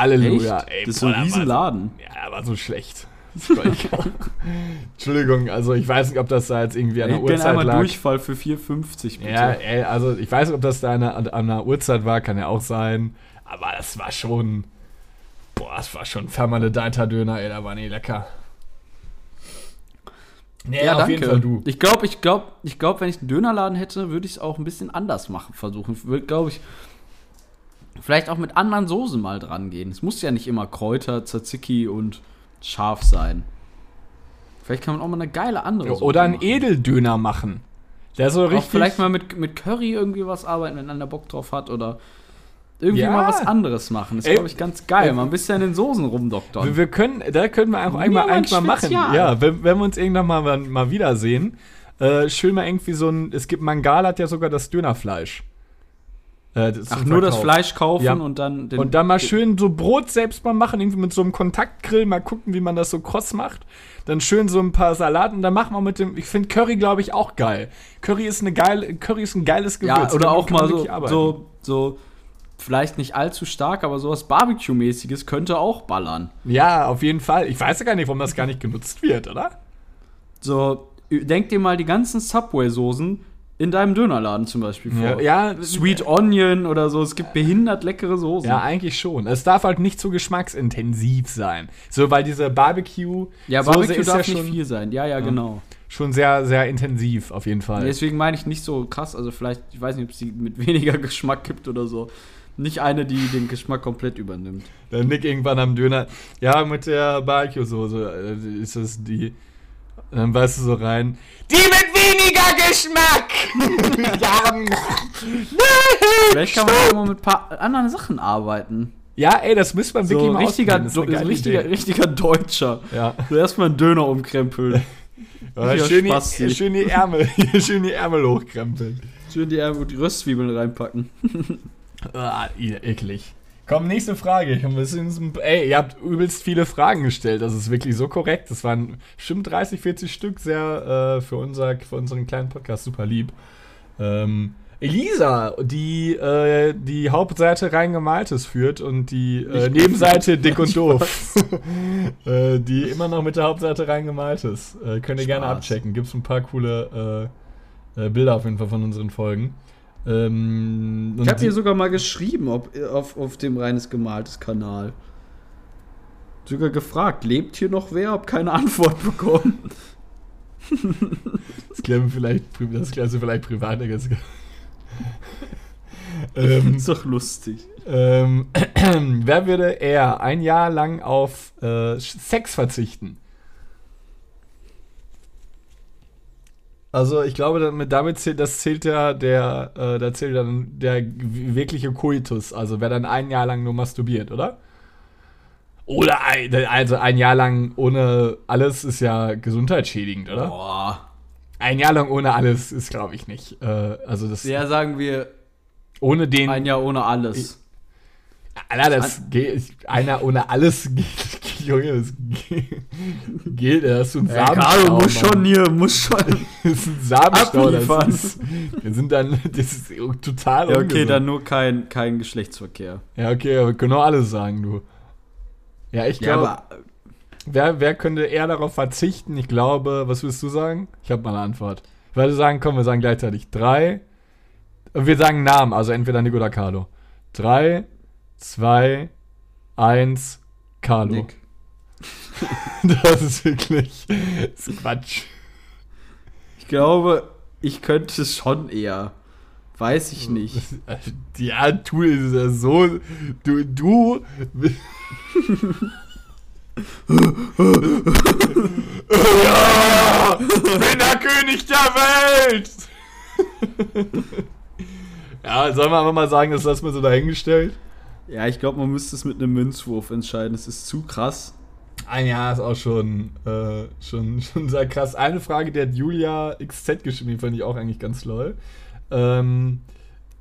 Speaker 3: Halleluja.
Speaker 4: Echt?
Speaker 3: Ey,
Speaker 4: das ist so ein Riesenladen.
Speaker 3: War, ja, war so schlecht. Entschuldigung, also ich weiß nicht, ob das da jetzt irgendwie an der Uhrzeit
Speaker 4: einmal
Speaker 3: lag.
Speaker 4: Durchfall für 4,50 bitte.
Speaker 3: Ja, ey, also ich weiß nicht, ob das da an an einer Uhrzeit war, kann ja auch sein. Aber das war schon. Boah, das war schon vermaledeiter Döner, ey, da war nicht lecker. Nee,
Speaker 4: Ja,
Speaker 3: auf
Speaker 4: danke.
Speaker 3: jeden Fall du.
Speaker 4: Ich glaube, ich glaube, ich glaube, wenn ich einen Dönerladen hätte, würde ich es auch ein bisschen anders machen, versuchen. Ich würde, glaube ich, vielleicht auch mit anderen Soßen mal dran gehen. Es muss ja nicht immer Kräuter, Tzatziki und scharf sein. Vielleicht kann man auch mal eine geile andere Soße
Speaker 3: Oder einen
Speaker 4: machen.
Speaker 3: Edeldöner machen. Der so
Speaker 4: Auch
Speaker 3: richtig.
Speaker 4: vielleicht mal mit, mit Curry irgendwie was arbeiten, wenn einer Bock drauf hat oder irgendwie
Speaker 3: Ja.
Speaker 4: mal was anderes machen. Das ist, glaube ich, ganz geil.
Speaker 3: ey,
Speaker 4: Mal ein bisschen in den Soßen rumdoktern.
Speaker 3: wir, wir können, da können wir auch einmal,
Speaker 4: mal ein
Speaker 3: eigentlich mal machen. Ja, wenn, wenn wir uns irgendwann mal, mal, mal wiedersehen, äh, schön mal irgendwie so ein. Es gibt Mangal hat ja sogar das Dönerfleisch. Äh,
Speaker 4: Ach, nur das. Fleisch kaufen
Speaker 3: Ja.
Speaker 4: und dann den
Speaker 3: Und dann mal schön so Brot selbst mal machen, irgendwie mit so einem Kontaktgrill, mal gucken, wie man das so kross macht. Dann schön so ein paar Salaten, dann machen wir mit dem, ich finde Curry, glaube ich, auch geil. Curry ist eine geile, Curry ist ein geiles Gewürz.
Speaker 4: Ja, oder auch mal so, so, so, vielleicht nicht allzu stark, aber sowas Barbecue-mäßiges könnte auch ballern.
Speaker 3: Ja, auf jeden Fall. Ich weiß ja gar nicht, warum das gar nicht genutzt wird, oder?
Speaker 4: So, denk dir mal die ganzen Subway-Soßen in deinem Dönerladen zum Beispiel vor.
Speaker 3: ja,
Speaker 4: Sweet Onion oder so, es gibt behindert leckere Soßen.
Speaker 3: Ja, eigentlich schon. Es darf halt nicht so geschmacksintensiv sein. So, weil diese Barbecue
Speaker 4: ja
Speaker 3: Soße
Speaker 4: Barbecue
Speaker 3: ist
Speaker 4: darf
Speaker 3: ja
Speaker 4: nicht
Speaker 3: schon,
Speaker 4: viel sein. Ja, ja, genau.
Speaker 3: schon sehr, sehr intensiv, auf jeden Fall.
Speaker 4: Deswegen meine ich nicht so krass, also vielleicht, ich weiß nicht, ob es die mit weniger Geschmack gibt oder so. Nicht eine, die den Geschmack komplett übernimmt.
Speaker 3: Dann Nick irgendwann am Döner. Ja, mit der Barbecue-Soße äh, ist das die. Dann weißt du so rein. Die mit weniger Geschmack! ja,
Speaker 4: Vielleicht kann man auch mal mit ein paar anderen Sachen arbeiten.
Speaker 3: ja, ey, das müsste man wirklich
Speaker 4: So
Speaker 3: mal
Speaker 4: richtiger.
Speaker 3: Das ist eine
Speaker 4: so,
Speaker 3: geile
Speaker 4: richtiger,
Speaker 3: Idee.
Speaker 4: richtiger Deutscher.
Speaker 3: Ja.
Speaker 4: So erstmal einen Döner umkrempeln.
Speaker 3: Ja, schön, die, schön die Ärmel, schön die Ärmel hochkrempeln.
Speaker 4: Schön die, die Röstzwiebeln reinpacken.
Speaker 3: Ah, eklig. Komm, nächste Frage. Ich bisschen, ey, ihr habt übelst viele Fragen gestellt. Das ist wirklich so korrekt. Das waren bestimmt 30, 40 Stück. Sehr äh, für, unser, für unseren kleinen Podcast super lieb. Ähm, Elisa, die äh, die Hauptseite rein gemaltes führt und die äh, Nebenseite dick und doof. äh, die immer noch mit der Hauptseite rein gemaltes. Äh, könnt ihr gerne
Speaker 4: Spaß.
Speaker 3: abchecken. Gibt es ein paar coole äh, äh, Bilder auf jeden Fall von unseren Folgen. Ähm,
Speaker 4: Ich habe hier sogar mal geschrieben ob, auf, auf dem reines gemaltes Kanal. Sogar gefragt, lebt hier noch wer? Hab keine Antwort bekommen.
Speaker 3: Das klären vielleicht, das klären wir vielleicht privat. Digga. ähm,
Speaker 4: Ist doch lustig.
Speaker 3: ähm, wer würde eher ein Jahr lang auf äh, Sex verzichten? Also ich glaube, damit, damit zählt, das zählt ja der, äh, da zählt dann der wirkliche Koitus, also wer dann ein Jahr lang nur masturbiert, oder? Oder ein, also ein Jahr lang ohne alles ist ja gesundheitsschädigend, oder?
Speaker 4: Boah.
Speaker 3: Ein Jahr lang ohne alles ist, glaube ich, nicht. Äh, also das
Speaker 4: Ja, sagen wir
Speaker 3: ohne den.
Speaker 4: ein Jahr ohne alles.
Speaker 3: Alter, das geht. Einer ohne alles geht. Junge, das geht. das ist ein
Speaker 4: Ja,
Speaker 3: Samenstau.
Speaker 4: Muss schon hier, muss schon.
Speaker 3: Das ist ein Samenstau. Das ist, wir sind dann. Das ist total
Speaker 4: Ja, okay,
Speaker 3: ungesund.
Speaker 4: dann nur kein, kein Geschlechtsverkehr.
Speaker 3: Ja, okay, aber wir können auch alles sagen, du. Ja, ich
Speaker 4: Ja,
Speaker 3: glaube.
Speaker 4: aber
Speaker 3: wer, wer könnte eher darauf verzichten? Ich glaube, was würdest du sagen? Ich habe mal eine Antwort. Ich würde sagen, komm, wir sagen gleichzeitig drei. Und wir sagen Namen, also entweder Nick oder Carlo. Drei, zwei, eins, Carlo.
Speaker 4: Nick.
Speaker 3: Das ist wirklich das ist Quatsch.
Speaker 4: Ich glaube, ich könnte es schon eher. Weiß ich nicht.
Speaker 3: Ja, du ist ja so. Du, du. ja! Bin der König der Welt! ja, sollen wir einfach mal sagen, das lassen wir so dahingestellt?
Speaker 4: Ja, ich glaube, man müsste es mit einem Münzwurf entscheiden. Es ist zu krass.
Speaker 3: Ein Jahr ist auch schon, äh, schon, schon sehr krass. Eine Frage, der hat Julia XZ geschrieben, die fand ich auch eigentlich ganz lol. Ähm,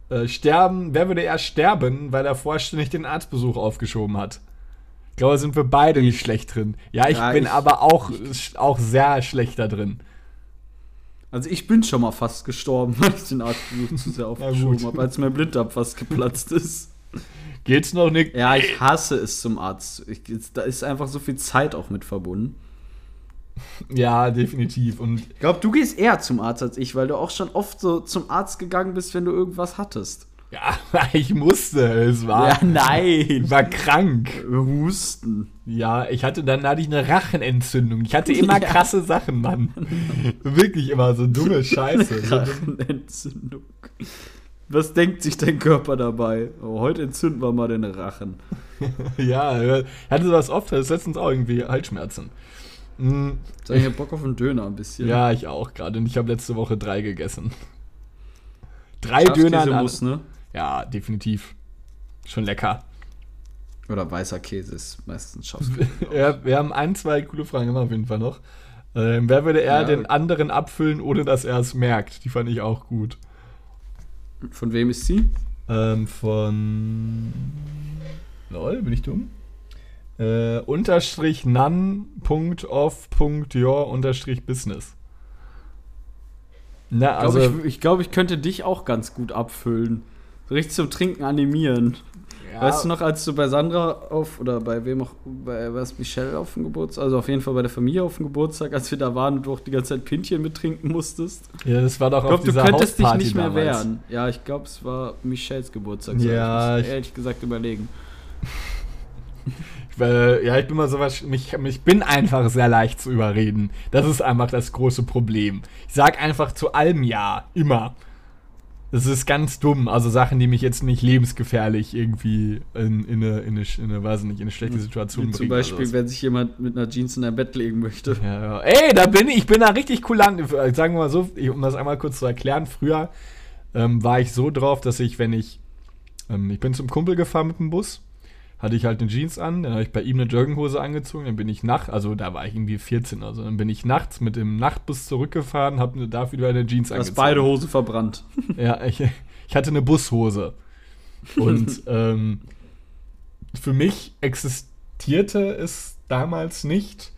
Speaker 3: äh, sterben, wer würde eher sterben, weil er vorständig den Arztbesuch aufgeschoben hat? Ich glaube, da sind wir beide nicht schlecht drin. Ja, ich
Speaker 4: Ja,
Speaker 3: bin
Speaker 4: ich-
Speaker 3: aber auch, auch sehr schlecht da drin.
Speaker 4: Also ich bin schon mal fast gestorben, weil ich den Arztbesuch zu sehr aufgeschoben
Speaker 3: gut.
Speaker 4: habe, als mein Blinddarm fast geplatzt ist.
Speaker 3: Geht's noch nicht?
Speaker 4: Ja, ich hasse es zum Arzt. Ich, da ist einfach so viel Zeit auch mit verbunden.
Speaker 3: Ja, definitiv. Und
Speaker 4: Ich glaube, du gehst eher zum Arzt als ich, weil du auch schon oft so zum Arzt gegangen bist, wenn du irgendwas hattest.
Speaker 3: ja, ich musste. Es war,
Speaker 4: nein.
Speaker 3: ich war krank.
Speaker 4: Husten.
Speaker 3: Ja, ich hatte dann hatte ich eine Rachenentzündung. Ich hatte immer
Speaker 4: Ja.
Speaker 3: krasse Sachen, Mann. Wirklich immer so dumme Scheiße.
Speaker 4: Rachenentzündung. Was denkt sich dein Körper dabei? Oh, heute entzünden wir mal den Rachen.
Speaker 3: ja, ich hatte sowas oft. Das letztens auch irgendwie Halsschmerzen. Mm,
Speaker 4: Sag ich hab Bock auf einen Döner ein bisschen.
Speaker 3: Ja, ich auch gerade. Und ich habe letzte Woche drei gegessen. Drei Döner.
Speaker 4: muss, ne?
Speaker 3: Ja, definitiv. Schon lecker.
Speaker 4: Oder weißer Käse ist meistens Schafskäse.
Speaker 3: Ja, wir haben ein, zwei coole Fragen immer auf jeden Fall noch. Ähm, wer würde eher
Speaker 4: Ja.
Speaker 3: den anderen abfüllen, ohne dass er es merkt? Die fand ich auch gut.
Speaker 4: Von wem ist sie?
Speaker 3: Ähm, von. Lol, bin ich dumm? Äh, unterstrich none, Punkt off, Punkt your, unterstrich business. Na,
Speaker 4: Ich
Speaker 3: also.
Speaker 4: glaube, ich, ich, glaub, ich könnte dich auch ganz gut abfüllen. Richtig zum Trinken animieren.
Speaker 3: Ja,
Speaker 4: Weißt du noch, als du bei Sandra auf, oder bei wem auch, bei was Michelle auf dem Geburtstag, also auf jeden Fall bei der Familie auf dem Geburtstag, als wir da waren und du auch die ganze Zeit Pinchen mittrinken musstest?
Speaker 3: Ja, das war doch
Speaker 4: Ich
Speaker 3: auf
Speaker 4: glaube, du
Speaker 3: dieser
Speaker 4: könntest dich
Speaker 3: Hausparty
Speaker 4: nicht mehr
Speaker 3: damals.
Speaker 4: wehren. Ja, ich glaube, es war Michelles Geburtstag. so.
Speaker 3: Ja,
Speaker 4: ich
Speaker 3: ich-
Speaker 4: muss ehrlich gesagt überlegen.
Speaker 3: Weil, ja, ich bin mal sowas, mich, mich bin einfach sehr leicht zu überreden. Das ist einfach das große Problem. Ich sag einfach zu allem Ja, immer. Das ist ganz dumm. Also Sachen, die mich jetzt nicht lebensgefährlich irgendwie in, in, eine, in, eine, in eine, weiß nicht, in eine schlechte Situation
Speaker 4: Wie
Speaker 3: bringen.
Speaker 4: zum Beispiel, wenn sich jemand mit einer Jeans in dein Bett legen möchte.
Speaker 3: Ja, ja. Ey, da bin ich, ich bin da richtig kulant. Sagen wir mal so, ich- um das einmal kurz zu erklären, früher ähm, war ich so drauf, dass ich, wenn ich, ähm, ich bin zum Kumpel gefahren mit dem Bus, hatte ich halt eine Jeans an, dann habe ich bei ihm eine Jogginghose angezogen, dann bin ich nachts, also da war ich irgendwie 14 oder so, dann bin ich nachts mit dem Nachtbus zurückgefahren, habe dafür wieder eine Jeans
Speaker 4: Du hast
Speaker 3: angezogen.
Speaker 4: beide Hosen verbrannt.
Speaker 3: Ja, ich, ich hatte eine Bushose. Und ähm, für mich existierte es damals nicht,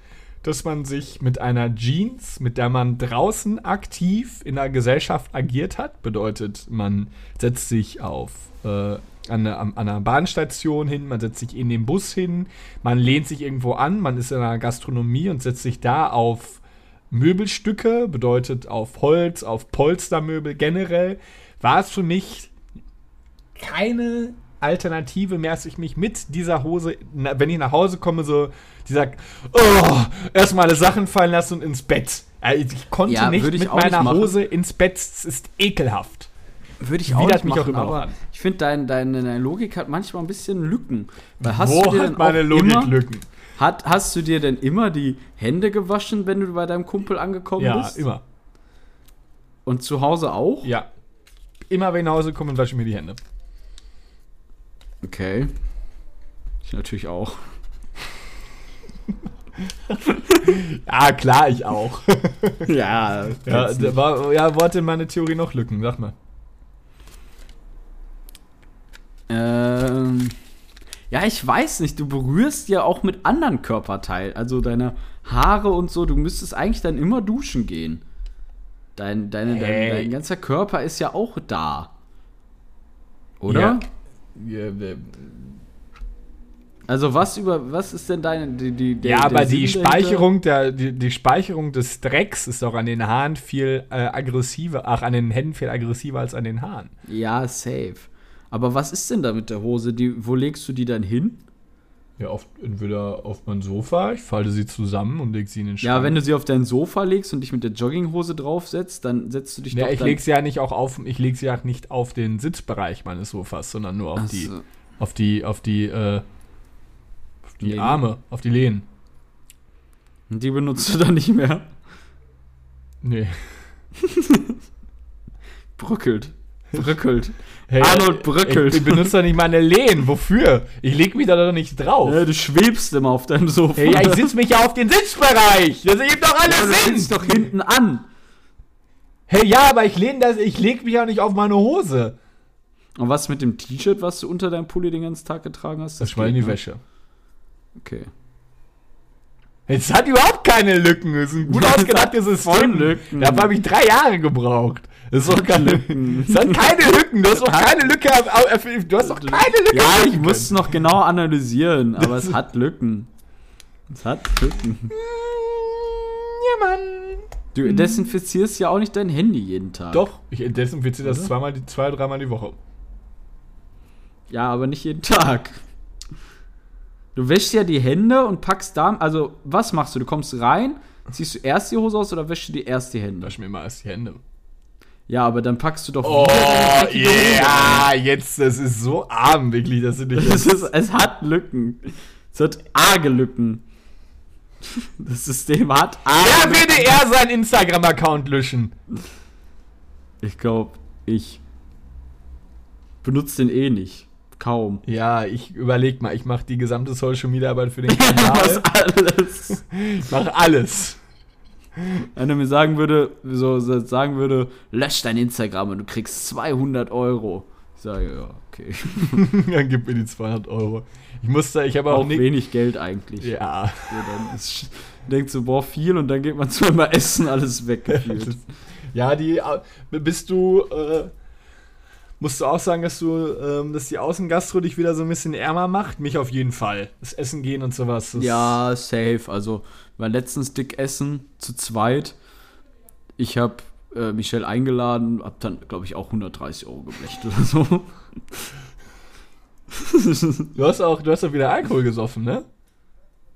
Speaker 3: dass man sich mit einer Jeans, mit der man draußen aktiv in der Gesellschaft agiert hat, bedeutet, man setzt sich auf äh, an, einer, an einer Bahnstation hin, man setzt sich in den Bus hin, man lehnt sich irgendwo an, man ist in einer Gastronomie und setzt sich da auf Möbelstücke, bedeutet auf Holz, auf Polstermöbel generell, war es für mich keine Alternative mehr, dass ich mich mit dieser Hose, wenn ich nach Hause komme, so dieser, oh, erstmal alle Sachen fallen lassen und ins Bett. Also ich konnte
Speaker 4: Ja,
Speaker 3: nicht mit meiner. Hose ins Bett, es ist ekelhaft.
Speaker 4: Würde ich auch nicht
Speaker 3: mich auch
Speaker 4: machen,
Speaker 3: immer noch
Speaker 4: aber
Speaker 3: an.
Speaker 4: ich finde, dein, deine, deine Logik hat manchmal ein bisschen Lücken. Weil hast
Speaker 3: Wo
Speaker 4: du dir
Speaker 3: hat meine
Speaker 4: auch
Speaker 3: Logik
Speaker 4: immer,
Speaker 3: Lücken?
Speaker 4: Hat, hast du dir denn immer die Hände gewaschen, wenn du bei deinem Kumpel angekommen
Speaker 3: Ja,
Speaker 4: bist?
Speaker 3: immer.
Speaker 4: Und zu Hause auch?
Speaker 3: Ja. Immer wenn ich nach Hause komme wasche mir die Hände.
Speaker 4: Okay. Ich natürlich auch.
Speaker 3: Ja, klar, ich auch.
Speaker 4: ja,
Speaker 3: ja, war, ja, wo hat denn meine Theorie noch Lücken? Sag mal.
Speaker 4: Ähm, ja, ich weiß nicht. Du berührst ja auch mit anderen Körperteilen, also deine Haare und so. Du müsstest eigentlich dann immer duschen gehen. Dein, deine, dein,
Speaker 3: Hey.
Speaker 4: dein ganzer Körper ist ja auch da. Oder?
Speaker 3: Ja. Ja,
Speaker 4: Also was über was ist denn deine die, die, der-
Speaker 3: ja,
Speaker 4: der
Speaker 3: aber die
Speaker 4: Sinn dahinter?
Speaker 3: Speicherung, der, die, die Speicherung des Drecks ist doch an den Haaren viel äh, aggressiver, ach, an den Händen viel aggressiver als an den Haaren.
Speaker 4: Ja, safe. Aber was ist denn da mit der Hose? Die, wo legst du die dann hin?
Speaker 3: Ja, oft entweder auf mein Sofa, ich falte sie zusammen und lege sie in den Schrank.
Speaker 4: Ja, wenn du sie auf dein Sofa legst und dich mit der Jogginghose draufsetzt, dann setzt du dich
Speaker 3: Ja,
Speaker 4: doch
Speaker 3: ich lege sie ja nicht auch auf, ich lege sie ja nicht auf den Sitzbereich meines Sofas, sondern nur auf
Speaker 4: Ach
Speaker 3: die,
Speaker 4: so.
Speaker 3: auf die, auf die, äh, auf die
Speaker 4: Lehnen.
Speaker 3: Arme, auf die Lehnen.
Speaker 4: Und die benutzt du dann nicht mehr.
Speaker 3: Nee.
Speaker 4: Bröckelt. Bröckelt.
Speaker 3: Hey,
Speaker 4: Arnold bröckelt.
Speaker 3: Ich, benutze doch nicht meine Lehnen. Wofür? Ich leg mich da doch nicht drauf.
Speaker 4: Ja, du schwebst immer auf deinem Sofa.
Speaker 3: Hey, ja, ich sitze mich ja auf den Sitzbereich. Das ergibt doch
Speaker 4: Ja,
Speaker 3: alles
Speaker 4: du
Speaker 3: Sinn.
Speaker 4: sitzt doch hinten an.
Speaker 3: Hey, ja, aber ich lehne das, ich leg mich ja nicht auf meine Hose.
Speaker 4: Und was mit dem T-Shirt, was du unter deinem Pulli den ganzen Tag getragen hast?
Speaker 3: Das schmeiß in
Speaker 4: geht,
Speaker 3: die
Speaker 4: ne?
Speaker 3: Wäsche.
Speaker 4: Okay.
Speaker 3: Es hat überhaupt keine Lücken. Es ist ein gut
Speaker 4: Das
Speaker 3: ausgedachtes System.
Speaker 4: Lücken.
Speaker 3: Dafür habe ich drei Jahre gebraucht. Das ist doch keine
Speaker 4: Lücken.
Speaker 3: Es hat keine Lücken. Du hast doch keine Lücke. au- Du hast doch keine Lücke.
Speaker 4: Ja, ich muss es noch genau analysieren, aber
Speaker 3: Das-
Speaker 4: es hat Lücken. Es hat Lücken.
Speaker 3: können. Ja, Mann.
Speaker 4: Du desinfizierst ja auch nicht dein Handy jeden Tag.
Speaker 3: Doch, ich desinfiziere das zweimal, die, zwei, dreimal die Woche.
Speaker 4: Ja, aber nicht jeden Tag. Du wäschst ja die Hände und packst da. Also, was machst du? Du kommst rein, ziehst du erst die Hose aus oder wäschst du dir erst die Hände?
Speaker 3: Wasch mir immer erst die Hände.
Speaker 4: Ja, aber dann packst du doch
Speaker 3: Oh, ja, jetzt, das ist so arm, wirklich, dass du
Speaker 4: Es,
Speaker 3: jetzt...
Speaker 4: ist, es hat Lücken. Es hat arge Lücken. Das System hat
Speaker 3: Wer
Speaker 4: arge Lücken.
Speaker 3: würde er seinen Instagram-Account löschen?
Speaker 4: Ich glaube, ich benutze den eh nicht. Kaum.
Speaker 3: Ja, ich überleg mal, ich mache die gesamte Social-Media-Arbeit für den Kanal.
Speaker 4: alles.
Speaker 3: ich mache alles.
Speaker 4: Wenn er mir sagen würde, so sagen würde, lösch dein Instagram und du kriegst 200 Euro. Ich sage, ja, okay.
Speaker 3: Dann gib mir die 200 Euro. Ich musste, ich habe auch,
Speaker 4: Auch wenig Geld eigentlich.
Speaker 3: Ja.
Speaker 4: So, dann ist, denkt so, boah, viel und dann geht man zweimal essen, alles weggefühlt.
Speaker 3: Ja, die... Bist du... Äh, musst du auch sagen, dass du, ähm, dass die Außengastro dich wieder so ein bisschen ärmer macht? Mich auf jeden Fall. Das Essen gehen und sowas.
Speaker 4: Ja, safe. Also, waren letztens dick essen, zu zweit. Ich habe äh, Michelle eingeladen, hab dann, glaube ich, auch 130 Euro geblecht oder so.
Speaker 3: Du hast auch, du hast auch wieder Alkohol gesoffen, ne?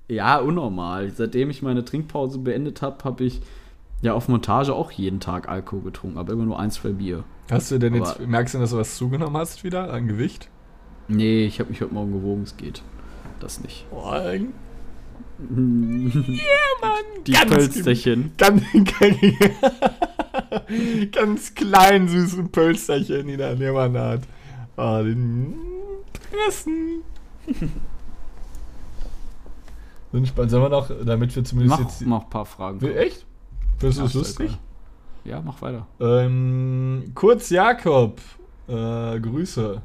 Speaker 4: ja, unnormal. Seitdem ich meine Trinkpause beendet habe, habe ich ja auf Montage auch jeden Tag Alkohol getrunken, aber immer nur ein, zwei Bier.
Speaker 3: Hast du denn jetzt,
Speaker 4: Aber-
Speaker 3: merkst du, dass du was zugenommen hast wieder an Gewicht?
Speaker 4: Nee, ich habe mich heute Morgen gewogen, es geht. Das nicht.
Speaker 3: Boah, ja,
Speaker 4: Die
Speaker 3: Ganz
Speaker 4: Pölsterchen.
Speaker 3: ganz, ganz klein süßen Pölsterchen, die da jemand hat. Oh, den Pressen. Sind. Sollen wir noch, damit wir zumindest
Speaker 4: Mach,
Speaker 3: jetzt.
Speaker 4: mach ein paar Fragen.
Speaker 3: Will- Echt? Findest du
Speaker 4: ist
Speaker 3: lustig?
Speaker 4: egal. Ja, mach weiter.
Speaker 3: Ähm, Kurz Jakob, äh, Grüße.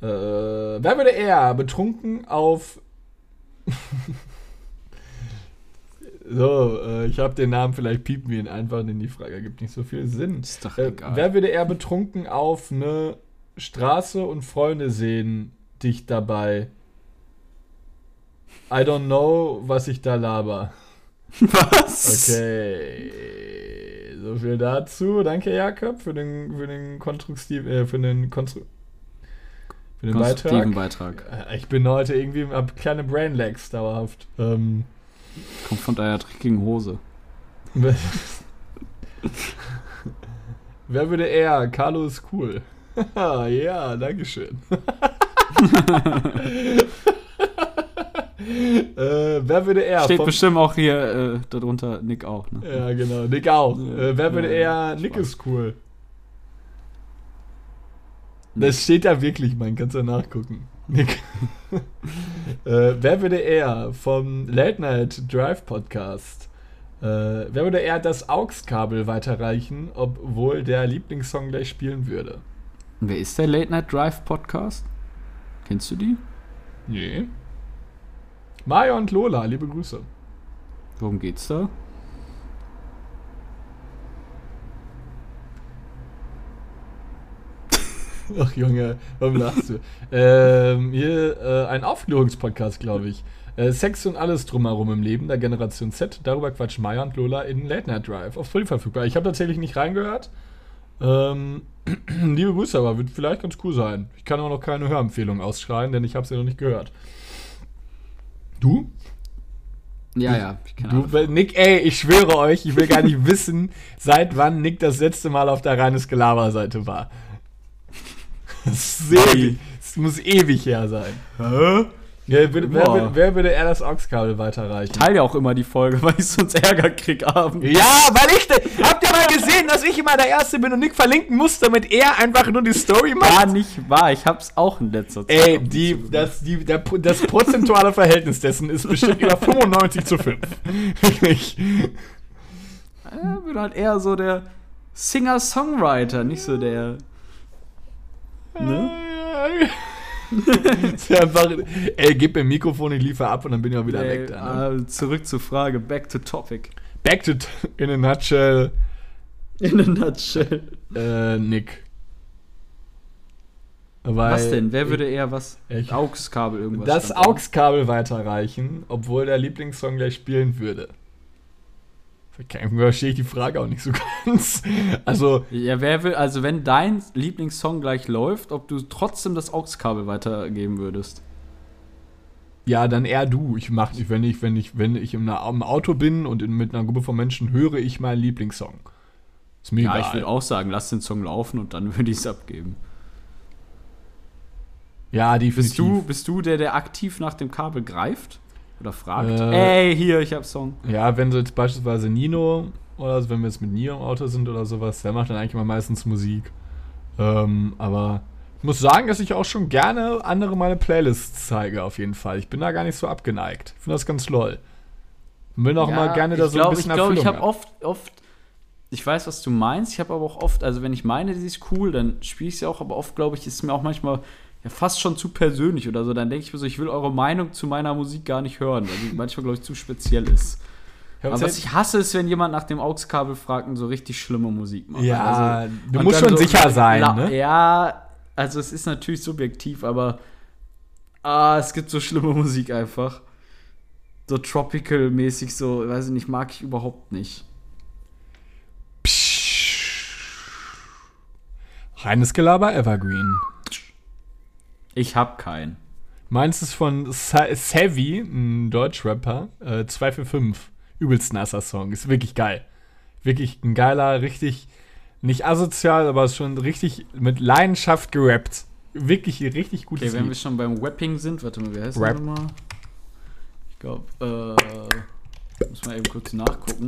Speaker 3: Äh, wer würde eher betrunken auf. so, äh, ich habe den Namen, vielleicht piepen wir ihn einfach, denn die Frage ergibt nicht so viel Sinn.
Speaker 4: Ist doch
Speaker 3: Äh,
Speaker 4: egal.
Speaker 3: wer würde eher betrunken auf eine Straße und Freunde sehen dich dabei? I don't know, was ich da laber.
Speaker 4: Was?
Speaker 3: Okay. So viel dazu. Danke, Jakob, für den, für den konstruktiv, äh, für den Konstru für den
Speaker 4: Konstruktiven
Speaker 3: Beitrag.
Speaker 4: Beitrag.
Speaker 3: Äh, Ich bin heute irgendwie, hab kleine Brain Lags dauerhaft. Ähm,
Speaker 4: Kommt von deiner dreckigen Hose.
Speaker 3: Wer würde eher? Carlo ist cool. ja, dankeschön. äh, wer würde eher?
Speaker 4: Steht bestimmt auch hier äh, darunter Nick auch, ne?
Speaker 3: Ja, genau. Nick auch.
Speaker 4: Ja.
Speaker 3: Äh, wer würde
Speaker 4: Ja,
Speaker 3: eher? Nick
Speaker 4: Spaß.
Speaker 3: ist cool. Das steht da wirklich, man. Kannst du nachgucken. Nick. äh, wer würde eher vom Late Night Drive Podcast? Äh, wer würde eher das AUX-Kabel weiterreichen, obwohl der Lieblingssong gleich spielen würde?
Speaker 4: Wer ist der Late Night Drive Podcast? Kennst du die?
Speaker 3: Nee. Mario und Lola, liebe Grüße.
Speaker 4: Worum geht's da?
Speaker 3: Ach Junge, warum lachst du? ähm, hier äh, ein Aufklärungspodcast, glaube ich. Äh, Sex und alles drumherum im Leben der Generation Z. Darüber quatschen Maya und Lola in Late Night Drive. Auf Spotify verfügbar. Ich habe tatsächlich nicht reingehört. Ähm, liebe Grüße, aber wird vielleicht ganz cool sein. Ich kann auch noch keine Hörempfehlung ausschreien, denn ich habe sie noch nicht gehört. Du?
Speaker 4: Ja, ja.
Speaker 3: Du,
Speaker 4: alle.
Speaker 3: Nick, ey, ich schwöre euch, ich will gar nicht wissen, seit wann Nick das letzte Mal auf der reines Gelaber-Seite war. Das, ist ewig, das muss ewig her sein. Hä? Ja, wer, wer, wer, würde er das AUX-Kabel weiterreichen?
Speaker 4: Teil ja auch immer die Folge, weil ich sonst Ärger krieg abends.
Speaker 3: Ja, weil ich. Habt ihr mal gesehen, dass ich immer der Erste bin und Nick verlinken muss, damit er einfach nur die Story macht?
Speaker 4: War nicht wahr, ich hab's auch in letzter Zeit.
Speaker 3: Ey, die, das, die, der, das prozentuale Verhältnis dessen ist bestimmt über 95 zu 5. Wirklich.
Speaker 4: Ja, bin halt eher so der Singer-Songwriter, nicht so der. Ne?
Speaker 3: Einfach, ey, gib mir ein Mikrofon, ich liefere ab und dann bin ich auch wieder
Speaker 4: Ey,
Speaker 3: weg. Da, ne?
Speaker 4: zurück zur Frage, back to topic.
Speaker 3: Back to, in a nutshell,
Speaker 4: In a nutshell.
Speaker 3: äh, Nick. Weil
Speaker 4: was denn? Wer würde eher was?
Speaker 3: Ich-
Speaker 4: AUX-Kabel irgendwas.
Speaker 3: das. AUX-Kabel weiterreichen, obwohl der Lieblingssong gleich spielen würde? Verstehe ich die Frage auch nicht so ganz. Also,
Speaker 4: Ja, wer will, also wenn dein Lieblingssong gleich läuft, ob du trotzdem das AUX-Kabel weitergeben würdest.
Speaker 3: ja, dann eher du. Ich mach wenn ich, wenn ich, wenn ich im, im Auto bin und in, mit einer Gruppe von Menschen höre ich meinen Lieblingssong. Ist mir
Speaker 4: Ja,
Speaker 3: egal.
Speaker 4: ich würde auch sagen, lass den Song laufen und dann würde ich es abgeben.
Speaker 3: ja, definitiv.
Speaker 4: Bist du, bist du der, der aktiv nach dem Kabel greift? Oder fragt?
Speaker 3: Äh,
Speaker 4: Ey, hier, ich hab Song.
Speaker 3: Ja, wenn so jetzt beispielsweise Nino oder so, wenn wir jetzt mit Nino im Auto sind oder sowas, der macht dann eigentlich immer meistens Musik. Ähm, aber ich muss sagen, dass ich auch schon gerne andere meine Playlists zeige, auf jeden Fall. Ich bin da gar nicht so abgeneigt. Ich finde das ganz lol. Und will auch
Speaker 4: Ja,
Speaker 3: mal gerne da so
Speaker 4: glaub,
Speaker 3: ein bisschen
Speaker 4: Ich glaube, ich habe oft, oft, ich weiß, was du meinst, ich habe aber auch oft, also wenn ich meine, die ist cool, dann spiele ich sie auch, aber oft, glaube ich, ist mir auch manchmal ja, fast schon zu persönlich oder so. Dann denke ich mir so, ich will eure Meinung zu meiner Musik gar nicht hören, weil die manchmal, glaube ich, zu speziell ist. Aber was ich hasse, ist, wenn jemand nach dem AUX-Kabel fragt und so richtig schlimme Musik macht.
Speaker 3: ja,
Speaker 4: Also,
Speaker 3: du musst schon
Speaker 4: so
Speaker 3: sicher sein, ne?
Speaker 4: Ja, also es ist natürlich subjektiv, aber ah, es gibt so schlimme Musik einfach. So tropical-mäßig, so, weiß ich nicht, mag ich überhaupt nicht.
Speaker 3: Reines Gelaber Evergreen.
Speaker 4: Ich hab keinen.
Speaker 3: Meins ist von Sa Savvy, ein Deutschrapper, äh, 245. Übelst nasser Song. Ist wirklich geil. Wirklich ein geiler, richtig, nicht asozial, aber schon richtig mit Leidenschaft gerappt. Wirklich richtig gutes
Speaker 4: Okay, wenn wir schon beim Wapping sind, warte mal, wie heißt
Speaker 3: Rap.
Speaker 4: das nochmal? Ich glaube, äh, muss mal eben kurz nachgucken.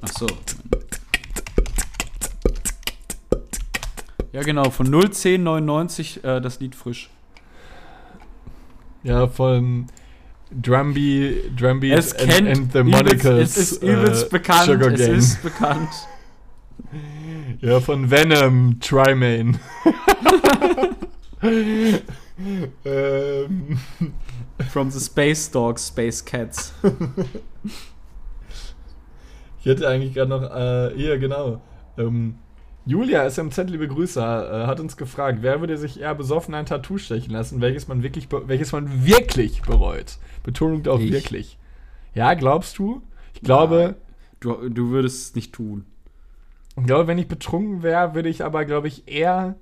Speaker 4: Ach so. Ja, genau, von 01099 äh, das Lied frisch.
Speaker 3: Ja, von Drumby, Drumby
Speaker 4: Es kennt
Speaker 3: and the Monicals.
Speaker 4: es ist übelst
Speaker 3: äh,
Speaker 4: bekannt,
Speaker 3: Sugar
Speaker 4: es
Speaker 3: Gang.
Speaker 4: ist bekannt.
Speaker 3: Ja, von Venom, Trimane. ähm,
Speaker 4: From the Space Dogs, Space Cats.
Speaker 3: ich hätte eigentlich gerade noch, äh, hier, genau. Ähm, Julia SMZ, liebe Grüße, äh, hat uns gefragt, wer würde sich eher besoffen ein Tattoo stechen lassen, welches man wirklich, welches man wirklich bereut. Betonung auf
Speaker 4: Ich.
Speaker 3: wirklich. Ja, glaubst du? Ich glaube,
Speaker 4: Du, du würdest es nicht tun.
Speaker 3: ich glaube, wenn ich betrunken wäre, würde ich aber, glaube ich, eher.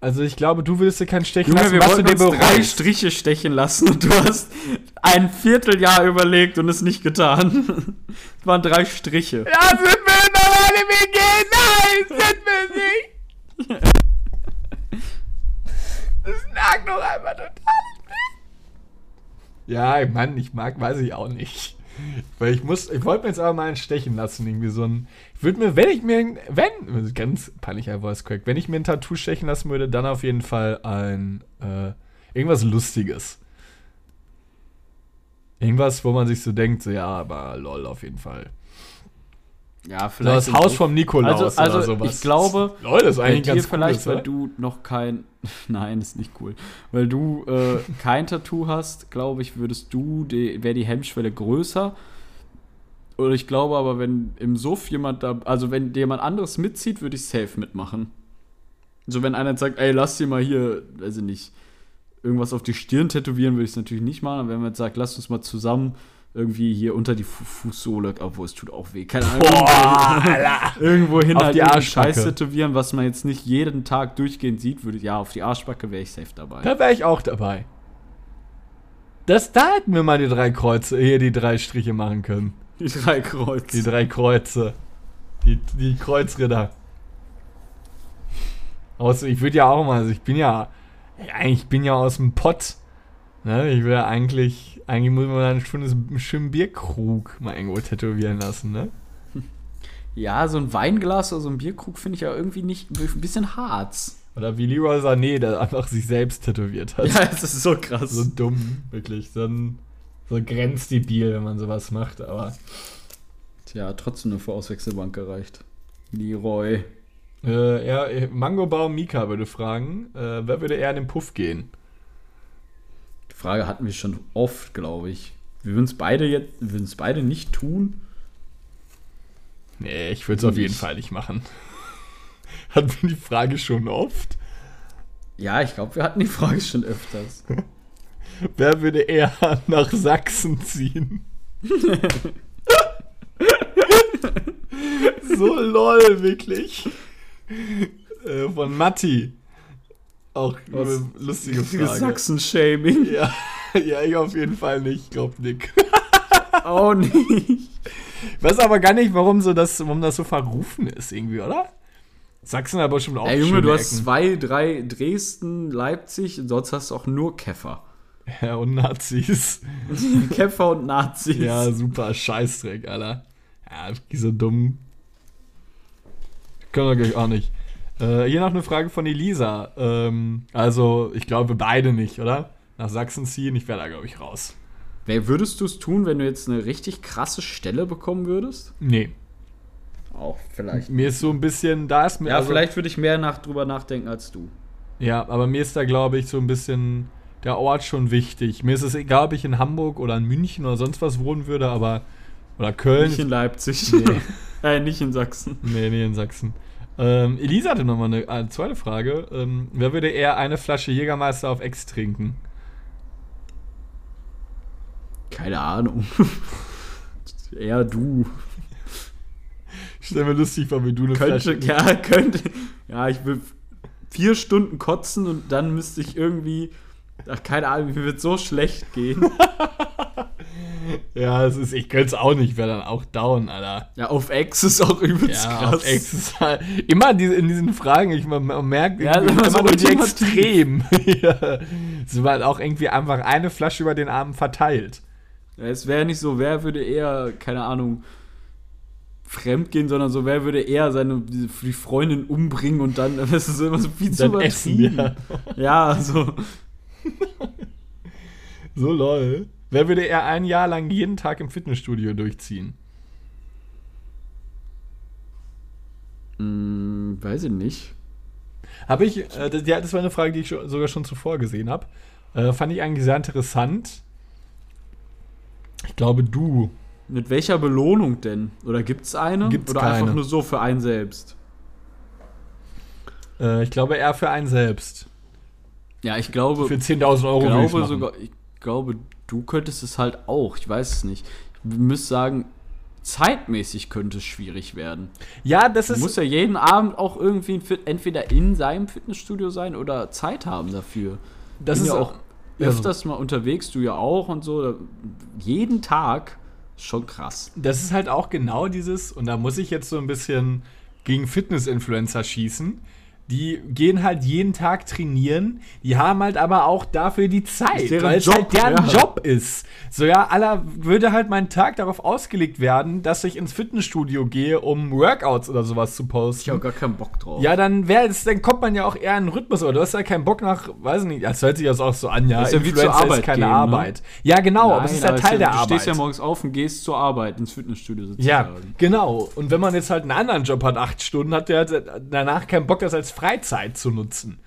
Speaker 3: Also ich glaube, du würdest dir keinen stechen
Speaker 4: Junge,
Speaker 3: lassen,
Speaker 4: wir wollten
Speaker 3: dir
Speaker 4: drei. Striche stechen lassen und du hast ein Vierteljahr überlegt und es nicht getan. Es waren drei Striche.
Speaker 3: Ja, sind Nein, sind wir nicht. Das nagt doch einfach total. Ja, Mann, ich mag, weiß ich auch nicht. Weil ich muss, ich wollte mir jetzt aber mal einen stechen lassen, irgendwie so ein. Ich würde mir, wenn ich mir, wenn, ganz peinlicher Voice Crack, wenn ich mir ein Tattoo stechen lassen würde, dann auf jeden Fall ein, äh, irgendwas Lustiges. Irgendwas, wo man sich so denkt, so, ja, aber lol, auf jeden Fall.
Speaker 4: Ja,
Speaker 3: So das Haus vom Nikolaus
Speaker 4: Also, also
Speaker 3: oder sowas.
Speaker 4: ich glaube,
Speaker 3: das ist eigentlich ganz
Speaker 4: vielleicht,
Speaker 3: cool,
Speaker 4: weil
Speaker 3: oder?
Speaker 4: du noch kein, nein, ist nicht cool, weil du äh, kein Tattoo hast, glaube ich, würdest du, wäre die Hemmschwelle größer. Oder ich glaube aber, wenn im Suff jemand da, also wenn dir jemand anderes mitzieht, würde ich safe mitmachen. So, wenn einer sagt, ey, lass dir mal hier, weiß ich nicht, irgendwas auf die Stirn tätowieren, würde ich es natürlich nicht machen. Aber wenn man jetzt sagt, lass uns mal zusammen irgendwie hier unter die Fu Fußsohle, obwohl es tut auch weh, keine Ahnung.
Speaker 3: Boah,
Speaker 4: irgendwo hin
Speaker 3: Auf
Speaker 4: halt
Speaker 3: die
Speaker 4: irgendeinen
Speaker 3: Arschbacke.
Speaker 4: Scheiß tätowieren, was man jetzt nicht jeden Tag durchgehend sieht, würde ja auf die Arschbacke wäre ich safe dabei.
Speaker 3: Da wäre ich auch dabei. Das, da hätten wir mal die drei Kreuze, hier die drei Striche machen können.
Speaker 4: Die drei Kreuze.
Speaker 3: Die drei Kreuze. Die, die Kreuzritter. Außer ich würde ja auch mal, also ich bin ja, eigentlich bin ja aus dem Pott. Ne? Ich will ja eigentlich, eigentlich muss man dann schon einen schönen Bierkrug mal irgendwo tätowieren lassen, ne?
Speaker 4: Ja, so ein Weinglas oder so ein Bierkrug finde ich ja irgendwie nicht, ein bisschen Harz.
Speaker 3: Oder wie Leroy Sané, der einfach sich selbst tätowiert hat.
Speaker 4: Ja, das ist so krass.
Speaker 3: So dumm, wirklich. So ein so grenzdebil, wenn man sowas macht, aber.
Speaker 4: Tja, trotzdem nur für Auswechselbank gereicht. Leroy.
Speaker 3: Äh, ja, Mangobaum Mika würde fragen, äh, wer würde eher in den Puff gehen?
Speaker 4: Frage hatten wir schon oft, glaube ich. Wir würden es beide jetzt, wir würden es beide nicht tun.
Speaker 3: Nee, ich würde es auf jeden Fall nicht machen. Hatten wir die Frage schon oft?
Speaker 4: Ja, ich glaube, wir hatten die Frage schon öfters.
Speaker 3: Wer würde eher nach Sachsen ziehen? so lol, wirklich. Äh, von Matti. Auch
Speaker 4: Was?
Speaker 3: lustige Frage.
Speaker 4: Sachsen-Shaming.
Speaker 3: Ja, ja, ich auf jeden Fall nicht, glaub Nick.
Speaker 4: Auch nicht.
Speaker 3: Ich weiß aber gar nicht, warum, so das, warum das so verrufen ist, irgendwie, oder? Sachsen aber schon auch
Speaker 4: Ey, Junge, du hast zwei, drei Dresden, Leipzig sonst hast du auch nur Käfer.
Speaker 3: Ja, und Nazis.
Speaker 4: Käfer und Nazis.
Speaker 3: Ja, super Scheißdreck, Alter. Ja, die so dumm. Können wir gleich auch nicht. Äh, hier noch eine Frage von Elisa. Ähm, also, ich glaube, beide nicht, oder? Nach Sachsen ziehen, ich wäre da, glaube ich, raus.
Speaker 4: Wer würdest du es tun, wenn du jetzt eine richtig krasse Stelle bekommen würdest?
Speaker 3: Nee.
Speaker 4: Auch vielleicht.
Speaker 3: Mir ist so ein bisschen, da ist mir.
Speaker 4: Ja,
Speaker 3: also-
Speaker 4: vielleicht würde ich mehr nach, drüber nachdenken als du.
Speaker 3: Ja, aber mir ist da, glaube ich, so ein bisschen der Ort schon wichtig. Mir ist es egal, ob ich in Hamburg oder in München oder sonst was wohnen würde, aber. Oder Köln.
Speaker 4: Nicht in Leipzig.
Speaker 3: Nee.
Speaker 4: äh, nicht in Sachsen.
Speaker 3: Nee, nee, in Sachsen. Ähm, Elisa hatte nochmal eine, eine zweite Frage. Ähm, wer würde eher eine Flasche Jägermeister auf Ex trinken?
Speaker 4: Keine Ahnung. Eher du.
Speaker 3: Ich stell mir lustig vor, wie du eine
Speaker 4: Könnte,
Speaker 3: Flasche.
Speaker 4: ja, könnte. Ja, ich will vier Stunden kotzen und dann müsste ich irgendwie. Ach, keine Ahnung, mir wird so schlecht gehen.
Speaker 3: Ja, es ist, ich könnte es auch nicht, wäre dann auch down, Alter.
Speaker 4: Ja, auf Ex ist auch übelst
Speaker 3: Ja,
Speaker 4: krass.
Speaker 3: auf Ex ist halt, immer diese, in diesen Fragen, ich man, man merkt,
Speaker 4: Ja,
Speaker 3: irgendwie
Speaker 4: immer so
Speaker 3: die extrem. ja. War halt auch irgendwie einfach eine Flasche über den Abend verteilt.
Speaker 4: Ja, es wäre nicht so, wer würde eher, keine Ahnung, fremd gehen, sondern so, wer würde eher seine die, Freundin umbringen und dann, das ist immer so viel zu
Speaker 3: Dann essen,
Speaker 4: übertrieben. Ja, also.
Speaker 3: So lol. Wer würde eher ein Jahr lang jeden Tag im Fitnessstudio durchziehen?
Speaker 4: Hm, weiß ich nicht.
Speaker 3: Habe ich, äh, das, ja, das war eine Frage, die ich schon, sogar schon zuvor gesehen habe. Äh, fand ich eigentlich sehr interessant. Ich glaube, du.
Speaker 4: Mit welcher Belohnung denn? Oder gibt's eine?
Speaker 3: Gibt's
Speaker 4: Oder
Speaker 3: keine.
Speaker 4: einfach nur so für einen selbst?
Speaker 3: Äh, ich glaube eher für einen selbst.
Speaker 4: Ja, ich glaube,
Speaker 3: Für 10.000 Euro
Speaker 4: glaube sogar, ich glaube, du könntest es halt auch. Ich weiß es nicht. Ich müsste sagen, zeitmäßig könnte es schwierig werden.
Speaker 3: Ja, das
Speaker 4: Du
Speaker 3: ist.
Speaker 4: musst ja jeden Abend auch irgendwie entweder in seinem Fitnessstudio sein oder Zeit haben dafür.
Speaker 3: das
Speaker 4: Bin
Speaker 3: ist
Speaker 4: ja
Speaker 3: auch.
Speaker 4: auch
Speaker 3: ja,
Speaker 4: öfters mal unterwegs, du ja auch und so. Jeden Tag schon krass.
Speaker 3: Das ist halt auch genau dieses, und da muss ich jetzt so ein bisschen gegen Fitness-Influencer schießen. Die gehen halt jeden Tag trainieren, die haben halt aber auch dafür die Zeit, weil es
Speaker 4: Job,
Speaker 3: halt deren
Speaker 4: ja.
Speaker 3: Job ist. So ja, aller würde halt mein Tag darauf ausgelegt werden, dass ich ins Fitnessstudio gehe, um Workouts oder sowas zu
Speaker 4: Ich
Speaker 3: posten.
Speaker 4: habe gar keinen Bock drauf.
Speaker 3: Ja, dann wäre es, dann kommt man ja auch eher in den Rhythmus, aber du hast ja keinen Bock nach, weiß nicht, das hört sich das auch so an, ja.
Speaker 4: Ist ja wie zur Arbeit
Speaker 3: ist keine
Speaker 4: gehen, ne?
Speaker 3: Arbeit. Ja, genau, aber es ist ja
Speaker 4: Nein,
Speaker 3: Teil der
Speaker 4: du
Speaker 3: Arbeit.
Speaker 4: stehst ja morgens auf und gehst zur Arbeit ins Fitnessstudio sozusagen.
Speaker 3: Ja, genau. Und wenn man jetzt halt einen anderen Job hat, acht Stunden, hat der halt danach keinen Bock, das als Freizeit zu nutzen.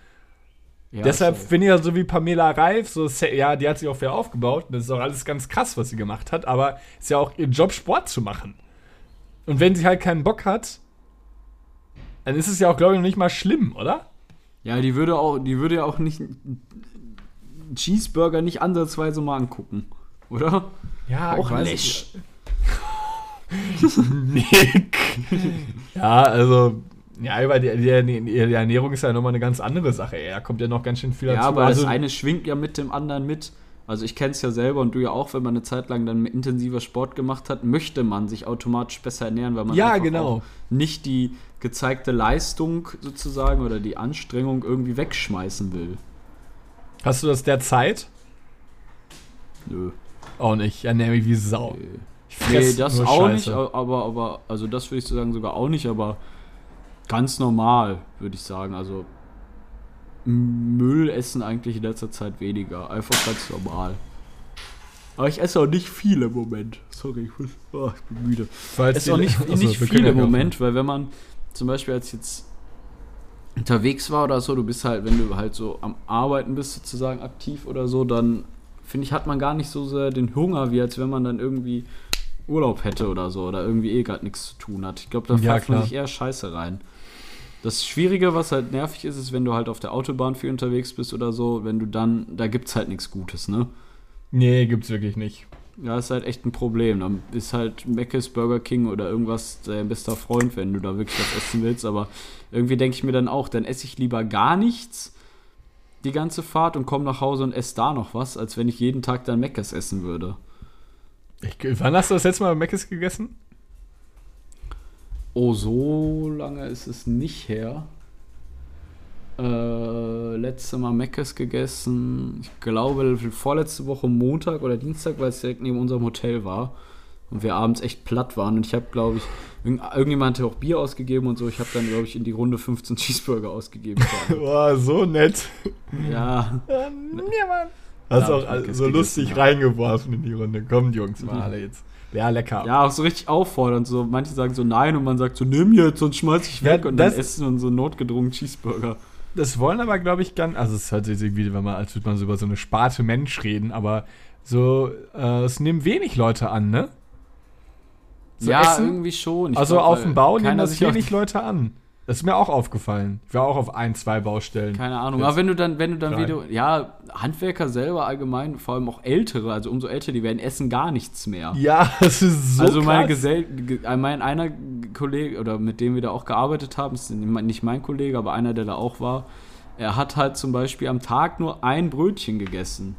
Speaker 4: Ja,
Speaker 3: Deshalb finde ich ja so wie Pamela Reif, so, ja, die hat sich auch fair aufgebaut. Das ist auch alles ganz krass, was sie gemacht hat, aber ist ja auch ihr Job, Sport zu machen. Und wenn sie halt keinen Bock hat, dann ist es ja auch, glaube ich, noch nicht mal schlimm, oder?
Speaker 4: Ja, die würde auch, die würde ja auch nicht Cheeseburger nicht ansatzweise mal angucken, oder?
Speaker 3: Ja,
Speaker 4: auch Lesch.
Speaker 3: Nick. ja, also, ja, über die, die, die Ernährung ist ja nochmal eine ganz andere Sache. ey. Da kommt ja noch ganz schön viel
Speaker 4: Ja,
Speaker 3: dazu.
Speaker 4: aber
Speaker 3: also,
Speaker 4: das eine schwingt ja mit dem anderen mit. Also ich kenne es ja selber und du ja auch, wenn man eine Zeit lang dann intensiver Sport gemacht hat, möchte man sich automatisch besser ernähren, weil man
Speaker 3: Ja, genau.
Speaker 4: nicht die gezeigte Leistung sozusagen oder die Anstrengung irgendwie wegschmeißen will.
Speaker 3: Hast du das derzeit?
Speaker 4: Nö.
Speaker 3: Auch nicht. Ich ernähre mich wie Sau.
Speaker 4: Nee.
Speaker 3: Ich
Speaker 4: Nee, das auch
Speaker 3: Scheiße.
Speaker 4: nicht, aber, aber, also das würde ich sagen sogar auch nicht, aber ganz normal, würde ich sagen. Also Müll essen eigentlich in letzter Zeit weniger. Einfach ganz normal. Aber ich esse auch nicht viel im Moment. Sorry, ich, muss, oh, ich bin müde.
Speaker 3: Falls
Speaker 4: Es ist auch nicht,
Speaker 3: Achso,
Speaker 4: nicht viel im Moment, weil wenn man zum Beispiel als jetzt unterwegs war oder so, du bist halt, wenn du halt so am Arbeiten bist, sozusagen aktiv oder so, dann finde ich, hat man gar nicht so sehr den Hunger, wie als wenn man dann irgendwie Urlaub hätte oder so oder irgendwie eh gerade nichts zu tun hat. Ich glaube, da
Speaker 3: Ja,
Speaker 4: pfeift man sich eher Scheiße rein. Das Schwierige, was halt nervig ist, ist, wenn du halt auf der Autobahn viel unterwegs bist oder so, wenn du dann, da gibt's halt nichts Gutes, ne?
Speaker 3: Nee, gibt's wirklich nicht.
Speaker 4: Ja, ist halt echt ein Problem. Dann ist halt Mc's, Burger King oder irgendwas dein bester Freund, wenn du da wirklich was essen willst. Aber irgendwie denke ich mir dann auch, dann esse ich lieber gar nichts die ganze Fahrt und komme nach Hause und esse da noch was, als wenn ich jeden Tag dann Mc's essen würde.
Speaker 3: Ich, wann hast du das letzte Mal Mc's gegessen?
Speaker 4: Oh, so lange ist es nicht her. Äh, letzte Mal Mc's gegessen. Ich glaube, vorletzte Woche Montag oder Dienstag, weil es direkt neben unserem Hotel war. Und wir abends echt platt waren. Und ich habe, glaube ich, irgend- irgendjemand hat auch Bier ausgegeben und so. Ich habe dann, glaube ich, in die Runde 15 Cheeseburger ausgegeben.
Speaker 3: Boah, so nett.
Speaker 4: ja.
Speaker 3: Hast
Speaker 4: Ja,
Speaker 3: auch
Speaker 4: hab ich Mc's
Speaker 3: so
Speaker 4: gegessen,
Speaker 3: lustig
Speaker 4: ja.
Speaker 3: reingeworfen in die Runde. Kommt, Jungs, mal alle jetzt. Ja, lecker.
Speaker 4: ja, auch so richtig auffordernd. So, manche sagen so nein und man sagt so, nimm jetzt, sonst schmeiß ich
Speaker 3: Ja,
Speaker 4: weg. und dann essen wir so notgedrungen Cheeseburger.
Speaker 3: Das wollen aber, glaube ich, ganz. Also, es hört sich irgendwie, wenn man, als würde man so über so eine Sparte Mensch reden, aber so, äh, es nehmen wenig Leute an, ne? So
Speaker 4: ja,
Speaker 3: Essen?
Speaker 4: irgendwie schon. Ich
Speaker 3: also
Speaker 4: glaub,
Speaker 3: auf dem Bau nehmen das wenig Leute an. Das ist mir auch aufgefallen. Ich war auch auf ein, zwei Baustellen.
Speaker 4: Keine Ahnung. Aber wenn du dann, wenn du dann
Speaker 3: rein.
Speaker 4: wieder, ja, Handwerker selber allgemein, vor allem auch ältere, also umso älter, die werden essen gar nichts mehr.
Speaker 3: Ja, das ist so
Speaker 4: also mein. Gesell ge- mein einer Kollege, oder mit dem wir da auch gearbeitet haben, ist nicht mein Kollege, aber einer, der da auch war, er hat halt zum Beispiel am Tag nur ein Brötchen gegessen.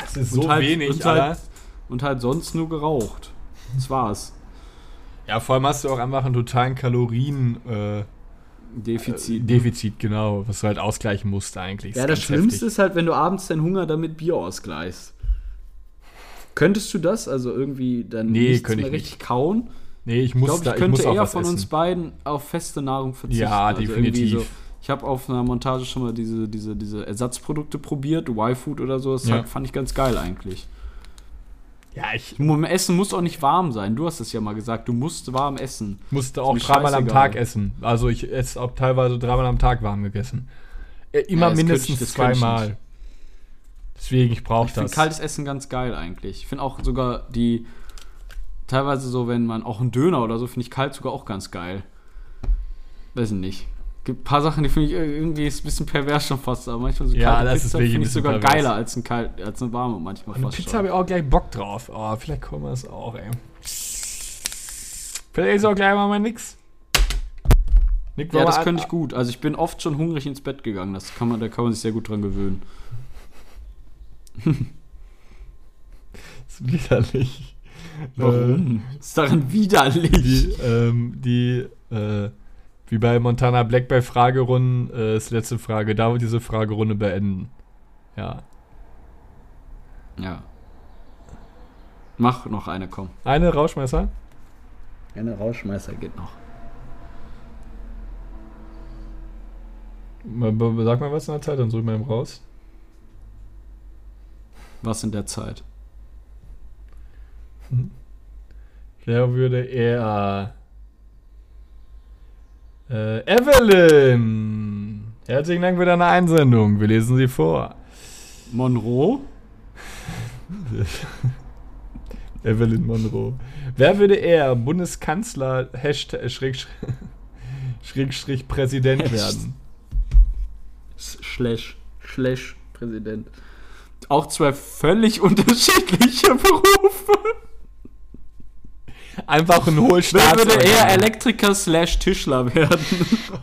Speaker 3: Das ist
Speaker 4: Und
Speaker 3: so
Speaker 4: halt,
Speaker 3: wenig,
Speaker 4: und halt, und halt sonst nur geraucht. Das war's.
Speaker 3: Ja, vor allem hast du auch einfach einen totalen Kalorien äh,
Speaker 4: Defizit.
Speaker 3: Defizit, genau, was du halt ausgleichen musst eigentlich.
Speaker 4: Ja, das Schlimmste
Speaker 3: heftig.
Speaker 4: ist halt, wenn du abends deinen Hunger damit Bier ausgleichst. Könntest du das? Also irgendwie dann
Speaker 3: Nee,
Speaker 4: nichts mehr
Speaker 3: ich
Speaker 4: richtig kauen?
Speaker 3: Nee, ich
Speaker 4: Ich
Speaker 3: muss
Speaker 4: glaube,
Speaker 3: da,
Speaker 4: ich
Speaker 3: ich
Speaker 4: könnte
Speaker 3: muss auch
Speaker 4: eher von
Speaker 3: essen.
Speaker 4: uns beiden auf feste Nahrung verzichten.
Speaker 3: Ja,
Speaker 4: Also
Speaker 3: definitiv.
Speaker 4: So, ich habe auf einer Montage schon mal diese, diese, diese Ersatzprodukte probiert, Y-Food oder so. Das
Speaker 3: Ja.
Speaker 4: halt, fand ich ganz geil eigentlich.
Speaker 3: Ja, ich
Speaker 4: Essen muss auch nicht warm sein. Du hast es ja mal gesagt, du musst warm essen.
Speaker 3: musste auch dreimal am. Tag essen. Also ich esse auch teilweise dreimal am Tag warm gegessen. Äh, Immer
Speaker 4: Ja, das
Speaker 3: mindestens
Speaker 4: ich- das ich
Speaker 3: zweimal.
Speaker 4: nicht.
Speaker 3: Deswegen, ich brauche
Speaker 4: Ich finde
Speaker 3: das.
Speaker 4: kaltes Essen ganz geil eigentlich. Ich finde auch sogar die, teilweise so, wenn man auch einen Döner oder so, finde ich kalt sogar auch ganz geil. Weiß ich nicht. Gibt ein paar Sachen, die finde ich irgendwie ist ein bisschen pervers schon fast, aber manchmal so
Speaker 3: Ja,
Speaker 4: kalte
Speaker 3: das
Speaker 4: Pizza finde ich sogar
Speaker 3: pervers.
Speaker 4: geiler als, ein kalt, als eine warme manchmal
Speaker 3: Eine
Speaker 4: fast
Speaker 3: Pizza
Speaker 4: schon.
Speaker 3: habe ich auch gleich Bock drauf. Oh, vielleicht kommen wir es auch, ey. Vielleicht ist auch gleich mal nix. Nick,
Speaker 4: Ja, das könnte ich gut. Also ich bin oft schon hungrig ins Bett gegangen. Das kann man, da kann man sich sehr gut dran gewöhnen.
Speaker 3: Das ist widerlich.
Speaker 4: Warum? ist daran widerlich.
Speaker 3: Die, ähm, die, äh, wie bei Montana Black bei Fragerunden, äh, ist letzte Frage. Da wird diese Fragerunde beenden. Ja.
Speaker 4: Ja. Mach noch eine, komm.
Speaker 3: Eine Rauschmesser?
Speaker 4: Eine Rauschmeißer geht noch.
Speaker 3: Sag mal was in der Zeit, dann suche ich mal eben raus.
Speaker 4: Was in der Zeit?
Speaker 3: Wer würde eher. Äh, Evelyn! Herzlichen Dank für deine Einsendung. Wir lesen sie vor.
Speaker 4: Monroe?
Speaker 3: Evelyn Monroe. Wer würde eher Bundeskanzler Hashtag, Schrägstrich, Schrägstrich Präsident
Speaker 4: Hasht-
Speaker 3: werden?
Speaker 4: Slash. Slash Präsident. Auch zwei völlig unterschiedliche Berufe.
Speaker 3: Einfach ein hohes
Speaker 4: Wer würde eher. Elektriker slash Tischler werden?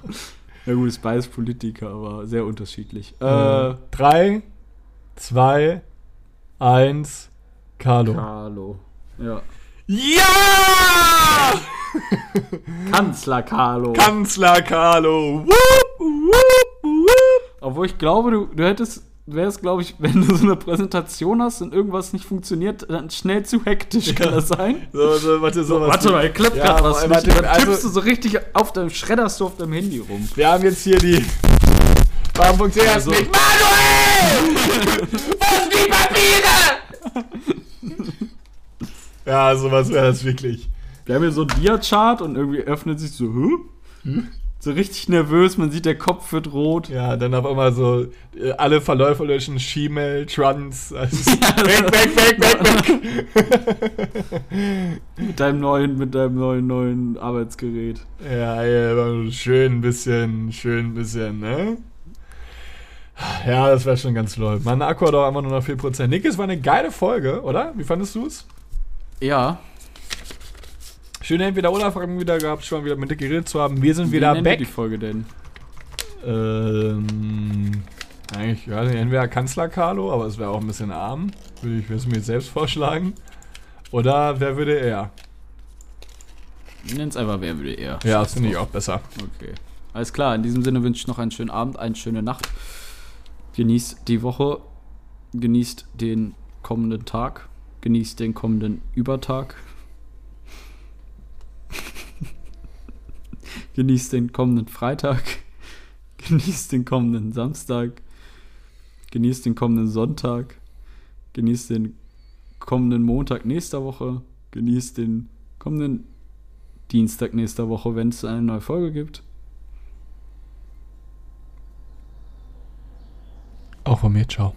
Speaker 4: ja gut, ist beides Politiker, aber sehr unterschiedlich. Äh,
Speaker 3: Äh, drei, zwei, eins, Carlo.
Speaker 4: Carlo. Ja.
Speaker 3: Ja!
Speaker 4: Kanzler Carlo.
Speaker 3: Kanzler Carlo. Wupp, wupp, wupp.
Speaker 4: Obwohl ich glaube, du, du hättest wäre es, glaube ich, wenn du so eine Präsentation hast und irgendwas nicht funktioniert, dann schnell zu hektisch, kann das sein?
Speaker 3: So, so, warte, so was.
Speaker 4: Warte mal, klappt
Speaker 3: Ja,
Speaker 4: grad was.
Speaker 3: warte,
Speaker 4: nicht. Dann
Speaker 3: also-
Speaker 4: tippst du so richtig auf deinem, schredderst du auf deinem Handy rum.
Speaker 3: Wir haben jetzt hier die. Warum funktioniert das
Speaker 4: Also-
Speaker 3: nicht? Manuel! Sind die Papiere? ja, sowas wäre das wirklich.
Speaker 4: Wir haben hier so einen Dia-Chart und irgendwie öffnet sich so, Hä? So richtig nervös, man sieht, der Kopf wird rot.
Speaker 3: Ja, dann auf einmal so äh, alle Verläufe löschen, Schiemel, Trans. Also, weg, weg, weg, weg, weg.
Speaker 4: Mit deinem neuen, mit deinem neuen, neuen Arbeitsgerät.
Speaker 3: Ja, ja, schön ein bisschen, schön ein bisschen, ne? Ja, das wäre schon ganz toll. Mein Akku hat auch immer nur noch 4%. Nick, es war eine geile Folge, oder? Wie fandest du es?
Speaker 4: Ja.
Speaker 3: Schöne Entweder-Oder-Fragen wieder gehabt, schon wieder mit Nick geredet zu haben. Wir sind
Speaker 4: Wie
Speaker 3: wieder
Speaker 4: nennen wir
Speaker 3: back.
Speaker 4: die Folge denn?
Speaker 3: Ähm, eigentlich, ja, entweder Kanzler Carlo, aber es wäre auch ein bisschen arm. Würde ich würde es mir jetzt selbst vorschlagen. Oder wer würde er?
Speaker 4: Es einfach, wer würde er.
Speaker 3: Ja, das finde ich auch besser.
Speaker 4: Okay. Alles klar, in diesem Sinne wünsche ich noch einen schönen Abend, eine schöne Nacht. Genießt die Woche, genießt den kommenden Tag, genießt den kommenden Übertag. genießt den kommenden Freitag, genießt den kommenden Samstag, genießt den kommenden Sonntag, genießt den kommenden Montag nächster Woche, genießt den kommenden Dienstag nächster Woche, wenn es eine neue Folge gibt.
Speaker 3: Auch von mir, ciao.